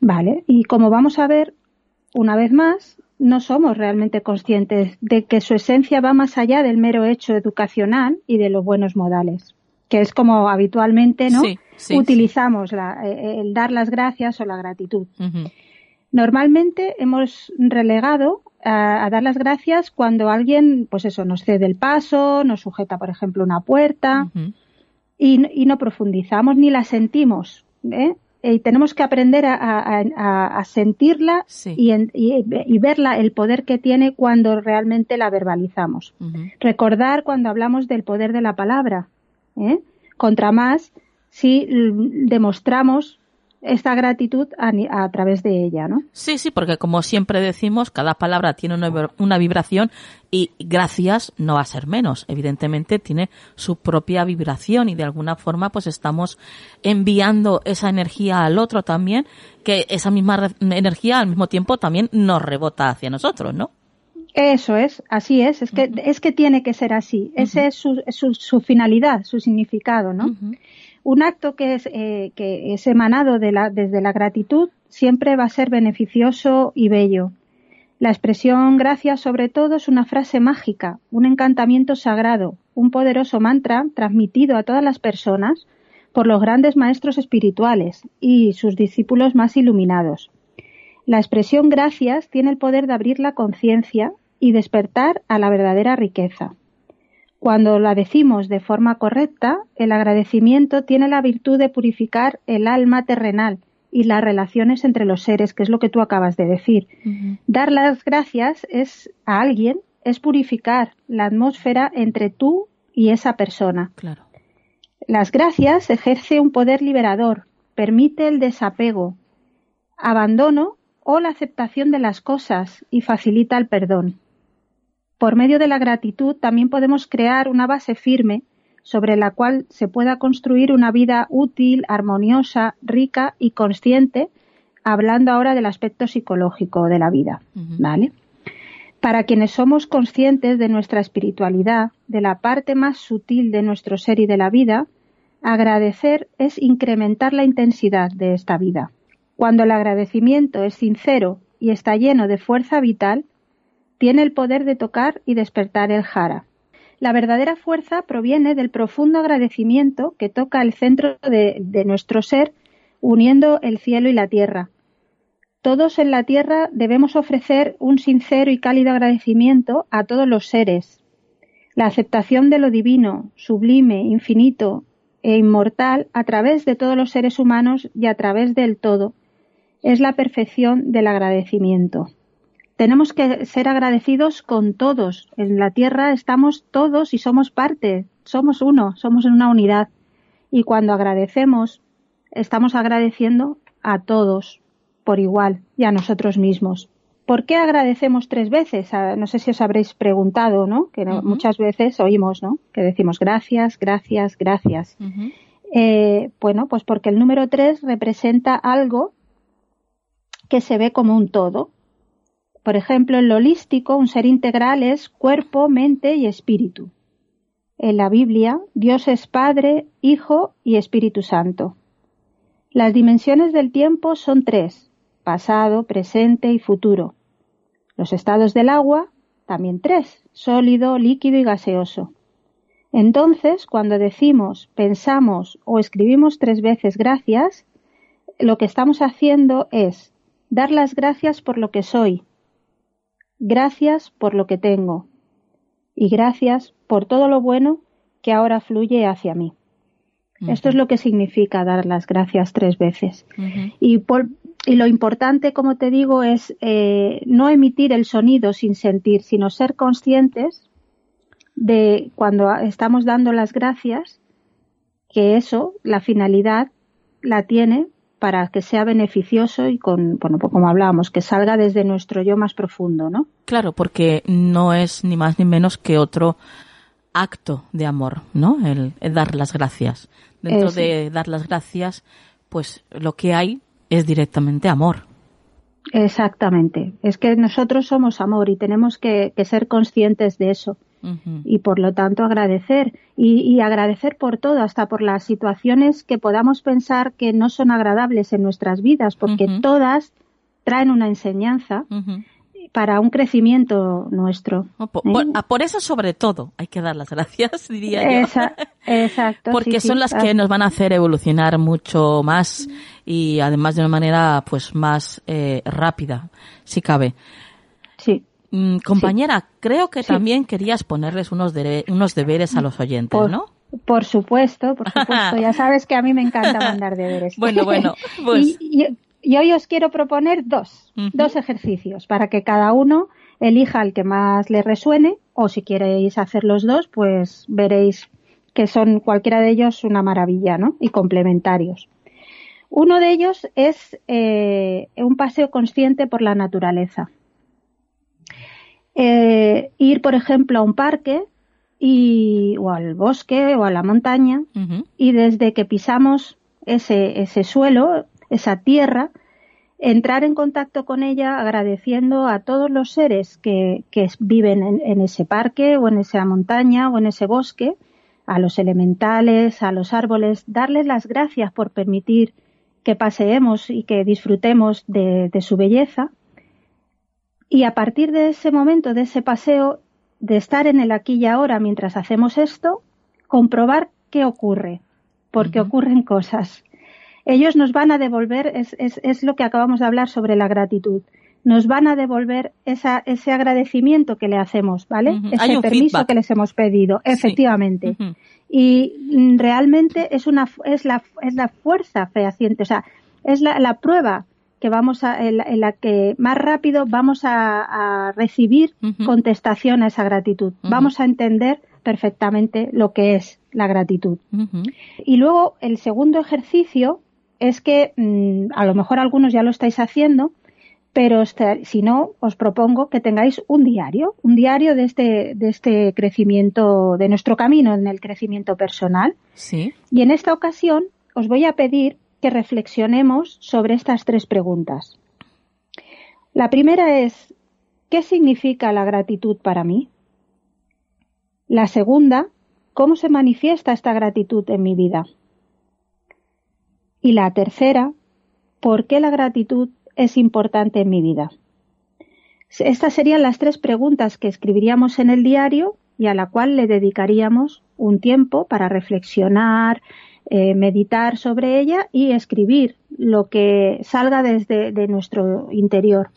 Vale, y como vamos a ver, una vez más, no somos realmente conscientes de que su esencia va más allá del mero hecho educacional y de los buenos modales, que es como habitualmente ¿no? utilizamos eh, el dar las gracias o la gratitud. Normalmente hemos relegado a, dar las gracias cuando alguien, pues eso, nos cede el paso, nos sujeta, por ejemplo, una puerta y, no profundizamos ni la sentimos. ¿eh? Y tenemos que aprender a, sentirla y, verla, el poder que tiene cuando realmente la verbalizamos. Recordar cuando hablamos del poder de la palabra. ¿eh? Contra más si demostramos esta gratitud a, través de ella, ¿no? Sí, sí, porque como siempre decimos, cada palabra tiene una, vibración y gracias no va a ser menos. Evidentemente tiene su propia vibración y de alguna forma pues estamos enviando esa energía al otro también, que esa misma energía al mismo tiempo también nos rebota hacia nosotros, ¿no? Eso es, así es, es que, es que tiene que ser así. Esa es su, su, finalidad, su significado, ¿no? Un acto que es, eh, emanado desde la gratitud siempre va a ser beneficioso y bello. La expresión gracias sobre todo es una frase mágica, un encantamiento sagrado, un poderoso mantra transmitido a todas las personas por los grandes maestros espirituales y sus discípulos más iluminados. La expresión gracias tiene el poder de abrir la conciencia y despertar a la verdadera riqueza. Cuando la decimos de forma correcta, el agradecimiento tiene la virtud de purificar el alma terrenal y las relaciones entre los seres, que es lo que tú acabas de decir. Dar las gracias es a alguien es purificar la atmósfera entre tú y esa persona. Claro. Las gracias ejerce un poder liberador, permite el desapego, abandono o la aceptación de las cosas y facilita el perdón. Por medio de la gratitud también podemos crear una base firme sobre la cual se pueda construir una vida útil, armoniosa, rica y consciente, hablando ahora del aspecto psicológico de la vida, ¿vale? Para quienes somos conscientes de nuestra espiritualidad, de la parte más sutil de nuestro ser y de la vida, agradecer es incrementar la intensidad de esta vida. Cuando el agradecimiento es sincero y está lleno de fuerza vital, tiene el poder de tocar y despertar el jara. La verdadera fuerza proviene del profundo agradecimiento que toca el centro de, nuestro ser, uniendo el cielo y la tierra. Todos en la tierra debemos ofrecer un sincero y cálido agradecimiento a todos los seres. La aceptación de lo divino, sublime, infinito e inmortal a través de todos los seres humanos y a través del todo es la perfección del agradecimiento tenemos que ser agradecidos con todos. En la tierra estamos todos y somos parte, somos uno, somos una unidad. Y cuando agradecemos, estamos agradeciendo a todos por igual y a nosotros mismos. ¿Por qué agradecemos tres veces? Ah, no sé si os habréis preguntado, ¿no? Que muchas veces oímos, ¿no? Que decimos gracias, gracias, gracias. Eh, bueno, pues porque el número tres representa algo que se ve como un todo, por ejemplo, en lo holístico, un ser integral es cuerpo, mente y espíritu. En la Biblia, Dios es Padre, Hijo y Espíritu Santo. Las dimensiones del tiempo son tres, pasado, presente y futuro. Los estados del agua, también tres, sólido, líquido y gaseoso. Entonces, cuando decimos, pensamos o escribimos tres veces gracias, lo que estamos haciendo es dar las gracias por lo que soy, Gracias por lo que tengo y gracias por todo lo bueno que ahora fluye hacia mí. Esto es lo que significa dar las gracias tres veces. y, por, y, lo importante, como te digo, es eh, no emitir el sonido sin sentir, sino ser conscientes de cuando estamos dando las gracias, que eso, la finalidad, la tiene para que sea beneficioso y con, bueno, pues como hablábamos, que salga desde nuestro yo más profundo, ¿no? Claro, porque no es ni más ni menos que otro acto de amor, ¿no? El, dar las gracias. Dentro de dar las gracias, pues lo que hay es directamente amor. Exactamente. Es que nosotros somos amor y tenemos que, ser conscientes de eso. Y por lo tanto agradecer. Y, agradecer por todo, hasta por las situaciones que podamos pensar que no son agradables en nuestras vidas, porque todas traen una enseñanza para un crecimiento nuestro. ¿eh? Por, eso, sobre todo, hay que dar las gracias, diría yo. exacto. Porque son las que nos van a hacer evolucionar mucho más y además de una manera pues más eh, rápida, si cabe. Mm, compañera, creo que también querías ponerles unos, unos deberes a los oyentes, ¿no? Por supuesto, por supuesto. ya sabes que a mí me encanta mandar deberes. bueno, bueno. Pues... Y hoy os quiero proponer dos, dos ejercicios para que cada uno elija el que más le resuene o si queréis hacer los dos, pues veréis que son cualquiera de ellos una maravilla, ¿no? Y complementarios. Uno de ellos es eh, un paseo consciente por la naturaleza. Eh, ir, por ejemplo, a un parque y, o al bosque o a la montaña y desde que pisamos ese, ese suelo esa tierra, entrar en contacto con ella agradeciendo a todos los seres que, viven en, ese parque o en esa montaña o en ese bosque, a los elementales, a los árboles, darles las gracias por permitir que paseemos y que disfrutemos de, de su belleza. Y a partir de ese momento, de ese paseo, de estar en el aquí y ahora mientras hacemos esto, comprobar qué ocurre, porque ocurren cosas. Ellos nos van a devolver, es, es, es, lo que acabamos de hablar sobre la gratitud, nos van a devolver esa, ese agradecimiento que le hacemos, ¿vale? Ese permiso que les hemos pedido, efectivamente. Y realmente es una es la, es la fuerza fehaciente, o sea, es la, la prueba que vamos a, en, la, que más rápido vamos a, recibir contestación a esa gratitud. Vamos a entender perfectamente lo que es la gratitud. Y luego el segundo ejercicio es que mm, a lo mejor algunos ya lo estáis haciendo, pero si no, os propongo que tengáis un diario, un diario de este, de este crecimiento, de nuestro camino en el crecimiento personal. Sí. Y en esta ocasión os voy a pedir que reflexionemos sobre estas tres preguntas. La primera es, ¿qué significa la gratitud para mí? La segunda, ¿cómo se manifiesta esta gratitud en mi vida? Y la tercera, ¿por qué la gratitud es importante en mi vida? Estas serían las tres preguntas que escribiríamos en el diario y a la cual le dedicaríamos un tiempo para reflexionar, eh, meditar sobre ella y escribir lo que salga desde de nuestro interior.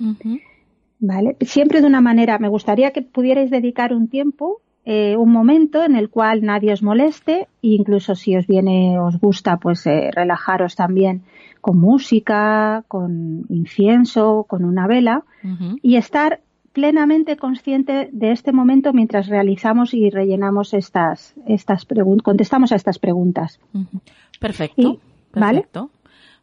¿Vale? Siempre de una manera, me gustaría que pudierais dedicar un tiempo eh, un momento en el cual nadie os moleste e incluso si os viene, os gusta, pues eh, relajaros también con música, con incienso, con una vela y estar plenamente consciente de este momento mientras realizamos y rellenamos estas, estas preguntas, contestamos a estas preguntas. Perfecto. perfecto.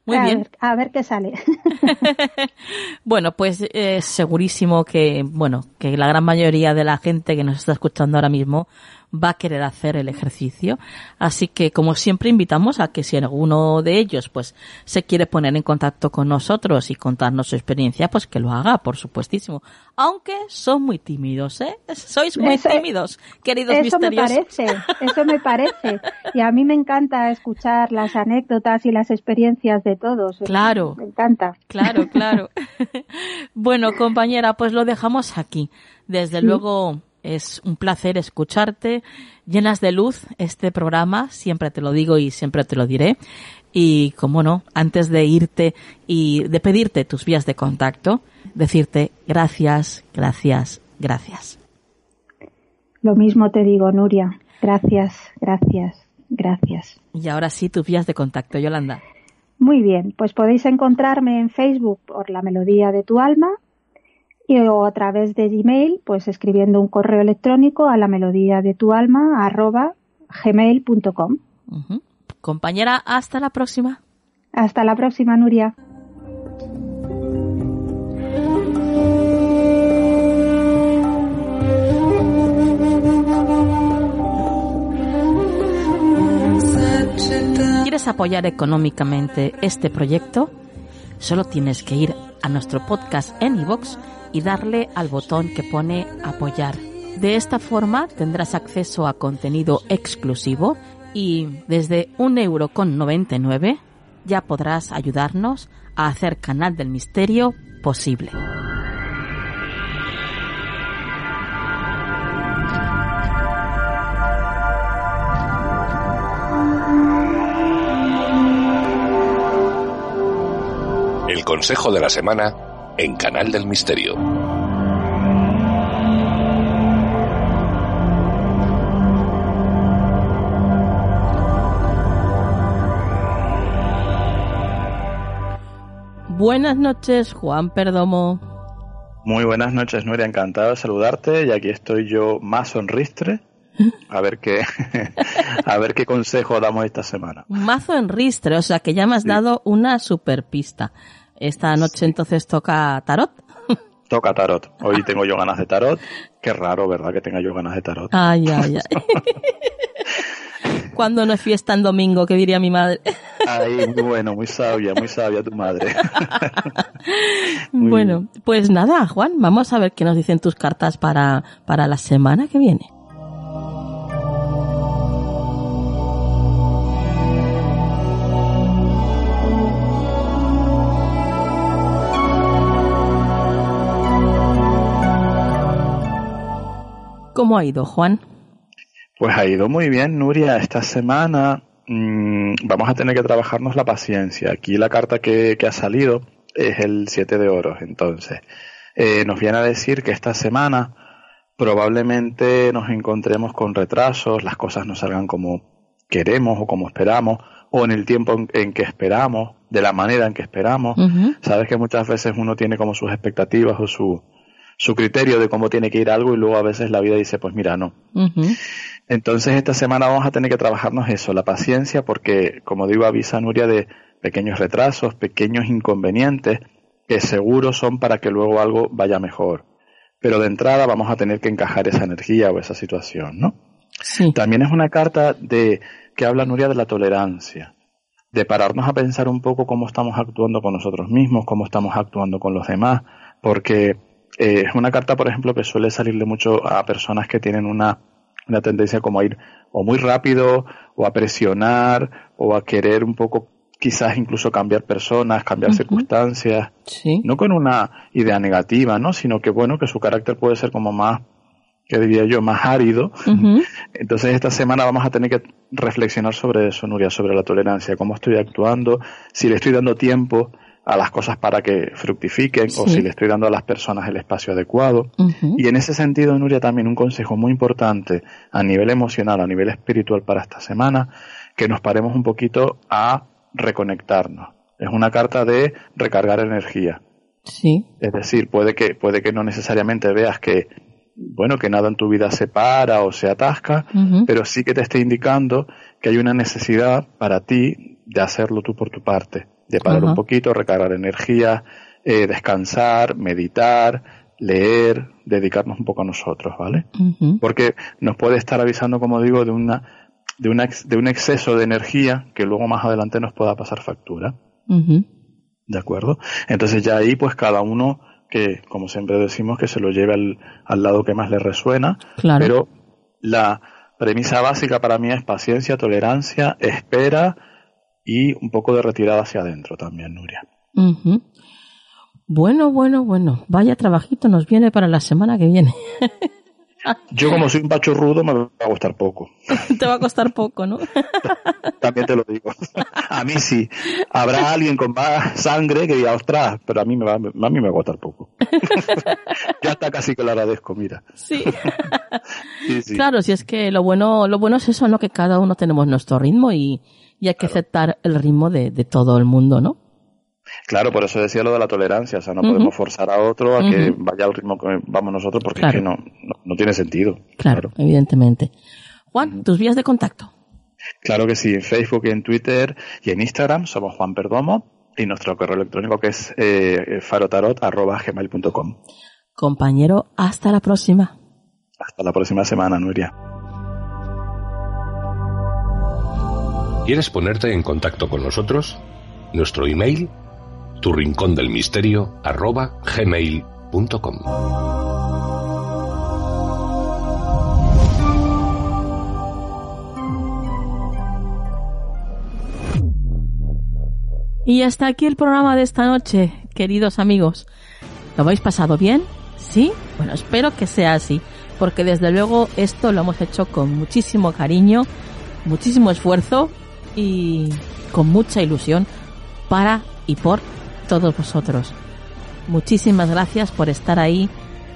Muy a bien. Ver, a ver qué sale. bueno, pues es segurísimo que, bueno, que la gran mayoría de la gente que nos está escuchando ahora mismo va a querer hacer el ejercicio. Así que, como siempre, invitamos a que si alguno de ellos, pues, se quiere poner en contacto con nosotros y contarnos su experiencia, pues que lo haga, por supuestísimo. Aunque son muy tímidos, ¿eh? Sois muy tímidos, queridos eso Me parece, eso me parece. Y a mí me encanta escuchar las anécdotas y las experiencias de todos. Claro. Me encanta. Claro, claro. bueno, compañera, pues lo dejamos aquí. Desde luego, es un placer escucharte. Llenas de luz este programa, siempre te lo digo y siempre te lo diré. Y como no, antes de irte y de pedirte tus vías de contacto, decirte gracias, gracias, gracias. Lo mismo te digo, Nuria. Gracias, gracias, gracias. Y ahora sí, tus vías de contacto, Yolanda. Muy bien, pues podéis encontrarme en Facebook por la melodía de tu alma y o a través de Gmail, pues escribiendo un correo electrónico a la melodía de tu alma arroba gmail.com. Compañera, hasta la próxima. Hasta la próxima, Nuria. ¿Quieres apoyar económicamente este proyecto? Solo tienes que ir a nuestro podcast en iVoox y darle al botón que pone apoyar. De esta forma tendrás acceso a contenido exclusivo y desde un euro con 99 ya podrás ayudarnos a hacer Canal del Misterio posible. El consejo de la semana en Canal del Misterio. Buenas noches, Juan Perdomo. Muy buenas noches, Nuria. Encantado de saludarte. Y aquí estoy yo más sonristre. A ver qué, a ver qué consejo damos esta semana. Mazo en ristre, o sea que ya me has dado una super pista. Esta noche entonces toca tarot. Toca tarot. Hoy tengo yo ganas de tarot. Qué raro, ¿verdad? Que tenga yo ganas de tarot. Ay, ay, ay. Cuando no es fiesta en domingo, que diría mi madre. Ay, bueno, muy sabia, muy sabia tu madre. bueno, pues nada, Juan, vamos a ver qué nos dicen tus cartas para, para la semana que viene. ¿Cómo ha ido, Juan? Pues ha ido muy bien, Nuria. Esta semana mmm, vamos a tener que trabajarnos la paciencia. Aquí la carta que, que ha salido es el 7 de oros. Entonces, eh, nos viene a decir que esta semana probablemente nos encontremos con retrasos, las cosas no salgan como queremos o como esperamos, o en el tiempo en, en que esperamos, de la manera en que esperamos. Uh -huh. Sabes que muchas veces uno tiene como sus expectativas o su, su criterio de cómo tiene que ir algo y luego a veces la vida dice, pues mira, no. Uh -huh. Entonces esta semana vamos a tener que trabajarnos eso, la paciencia, porque como digo, avisa Nuria de pequeños retrasos, pequeños inconvenientes, que seguro son para que luego algo vaya mejor. Pero de entrada vamos a tener que encajar esa energía o esa situación, ¿no? Sí. También es una carta de que habla Nuria de la tolerancia, de pararnos a pensar un poco cómo estamos actuando con nosotros mismos, cómo estamos actuando con los demás, porque eh, es una carta, por ejemplo, que suele salirle mucho a personas que tienen una, una tendencia como a ir o muy rápido o a presionar o a querer un poco quizás incluso cambiar personas, cambiar uh -huh. circunstancias, sí. no con una idea negativa, ¿no? Sino que bueno, que su carácter puede ser como más, que diría yo, más árido. Uh -huh. Entonces esta semana vamos a tener que reflexionar sobre eso, Nuria, sobre la tolerancia, cómo estoy actuando, si le estoy dando tiempo a las cosas para que fructifiquen sí. o si le estoy dando a las personas el espacio adecuado. Uh -huh. Y en ese sentido, Nuria, también un consejo muy importante a nivel emocional, a nivel espiritual para esta semana, que nos paremos un poquito a reconectarnos. Es una carta de recargar energía. Sí. Es decir, puede que, puede que no necesariamente veas que, bueno, que nada en tu vida se para o se atasca, uh -huh. pero sí que te está indicando que hay una necesidad para ti de hacerlo tú por tu parte, de parar uh -huh. un poquito, recargar energía, eh, descansar, meditar, leer, dedicarnos un poco a nosotros, ¿vale? Uh -huh. Porque nos puede estar avisando, como digo, de una de, una, de un exceso de energía que luego más adelante nos pueda pasar factura. Uh -huh. ¿De acuerdo? Entonces ya ahí pues cada uno que, como siempre decimos, que se lo lleve al, al lado que más le resuena. Claro. Pero la premisa básica para mí es paciencia, tolerancia, espera y un poco de retirada hacia adentro también, Nuria. Uh -huh. Bueno, bueno, bueno. Vaya trabajito nos viene para la semana que viene. Yo como soy un pacho rudo me va a costar poco. te va a costar poco, ¿no? También te lo digo. A mí sí. Habrá alguien con más sangre que diga, ostras, pero a mí me va, a mí me va a costar poco. ya está casi que lo agradezco, mira. Sí. sí, sí. Claro, si es que lo bueno, lo bueno es eso, ¿no? Que cada uno tenemos nuestro ritmo y, y hay que claro. aceptar el ritmo de, de todo el mundo, ¿no? Claro, por eso decía lo de la tolerancia, o sea, no podemos forzar a otro a que vaya al ritmo que vamos nosotros porque es que no, no, tiene sentido. Claro, evidentemente. Juan, tus vías de contacto. Claro que sí, en Facebook y en Twitter y en Instagram somos Juan Perdomo y nuestro correo electrónico que es eh, farotarot.gmail.com. Compañero, hasta la próxima. Hasta la próxima semana, Nuria. ¿Quieres ponerte en contacto con nosotros? Nuestro email, tu rincón del misterio, arroba gmail.com. Y hasta aquí el programa de esta noche, queridos amigos. ¿Lo habéis pasado bien? ¿Sí? Bueno, espero que sea así, porque desde luego esto lo hemos hecho con muchísimo cariño, muchísimo esfuerzo y con mucha ilusión para y por todos vosotros. Muchísimas gracias por estar ahí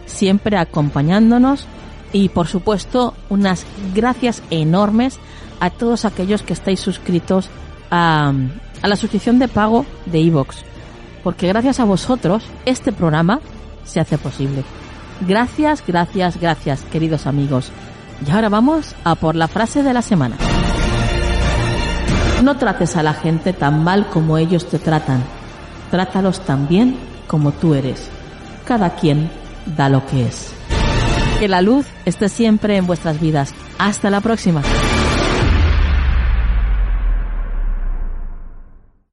siempre acompañándonos y por supuesto unas gracias enormes a todos aquellos que estáis suscritos a, a la suscripción de pago de iVox, porque gracias a vosotros este programa se hace posible. Gracias, gracias, gracias, queridos amigos. Y ahora vamos a por la frase de la semana. No trates a la gente tan mal como ellos te tratan. Trátalos tan bien como tú eres. Cada quien da lo que es. Que la luz esté siempre en vuestras vidas. Hasta la próxima.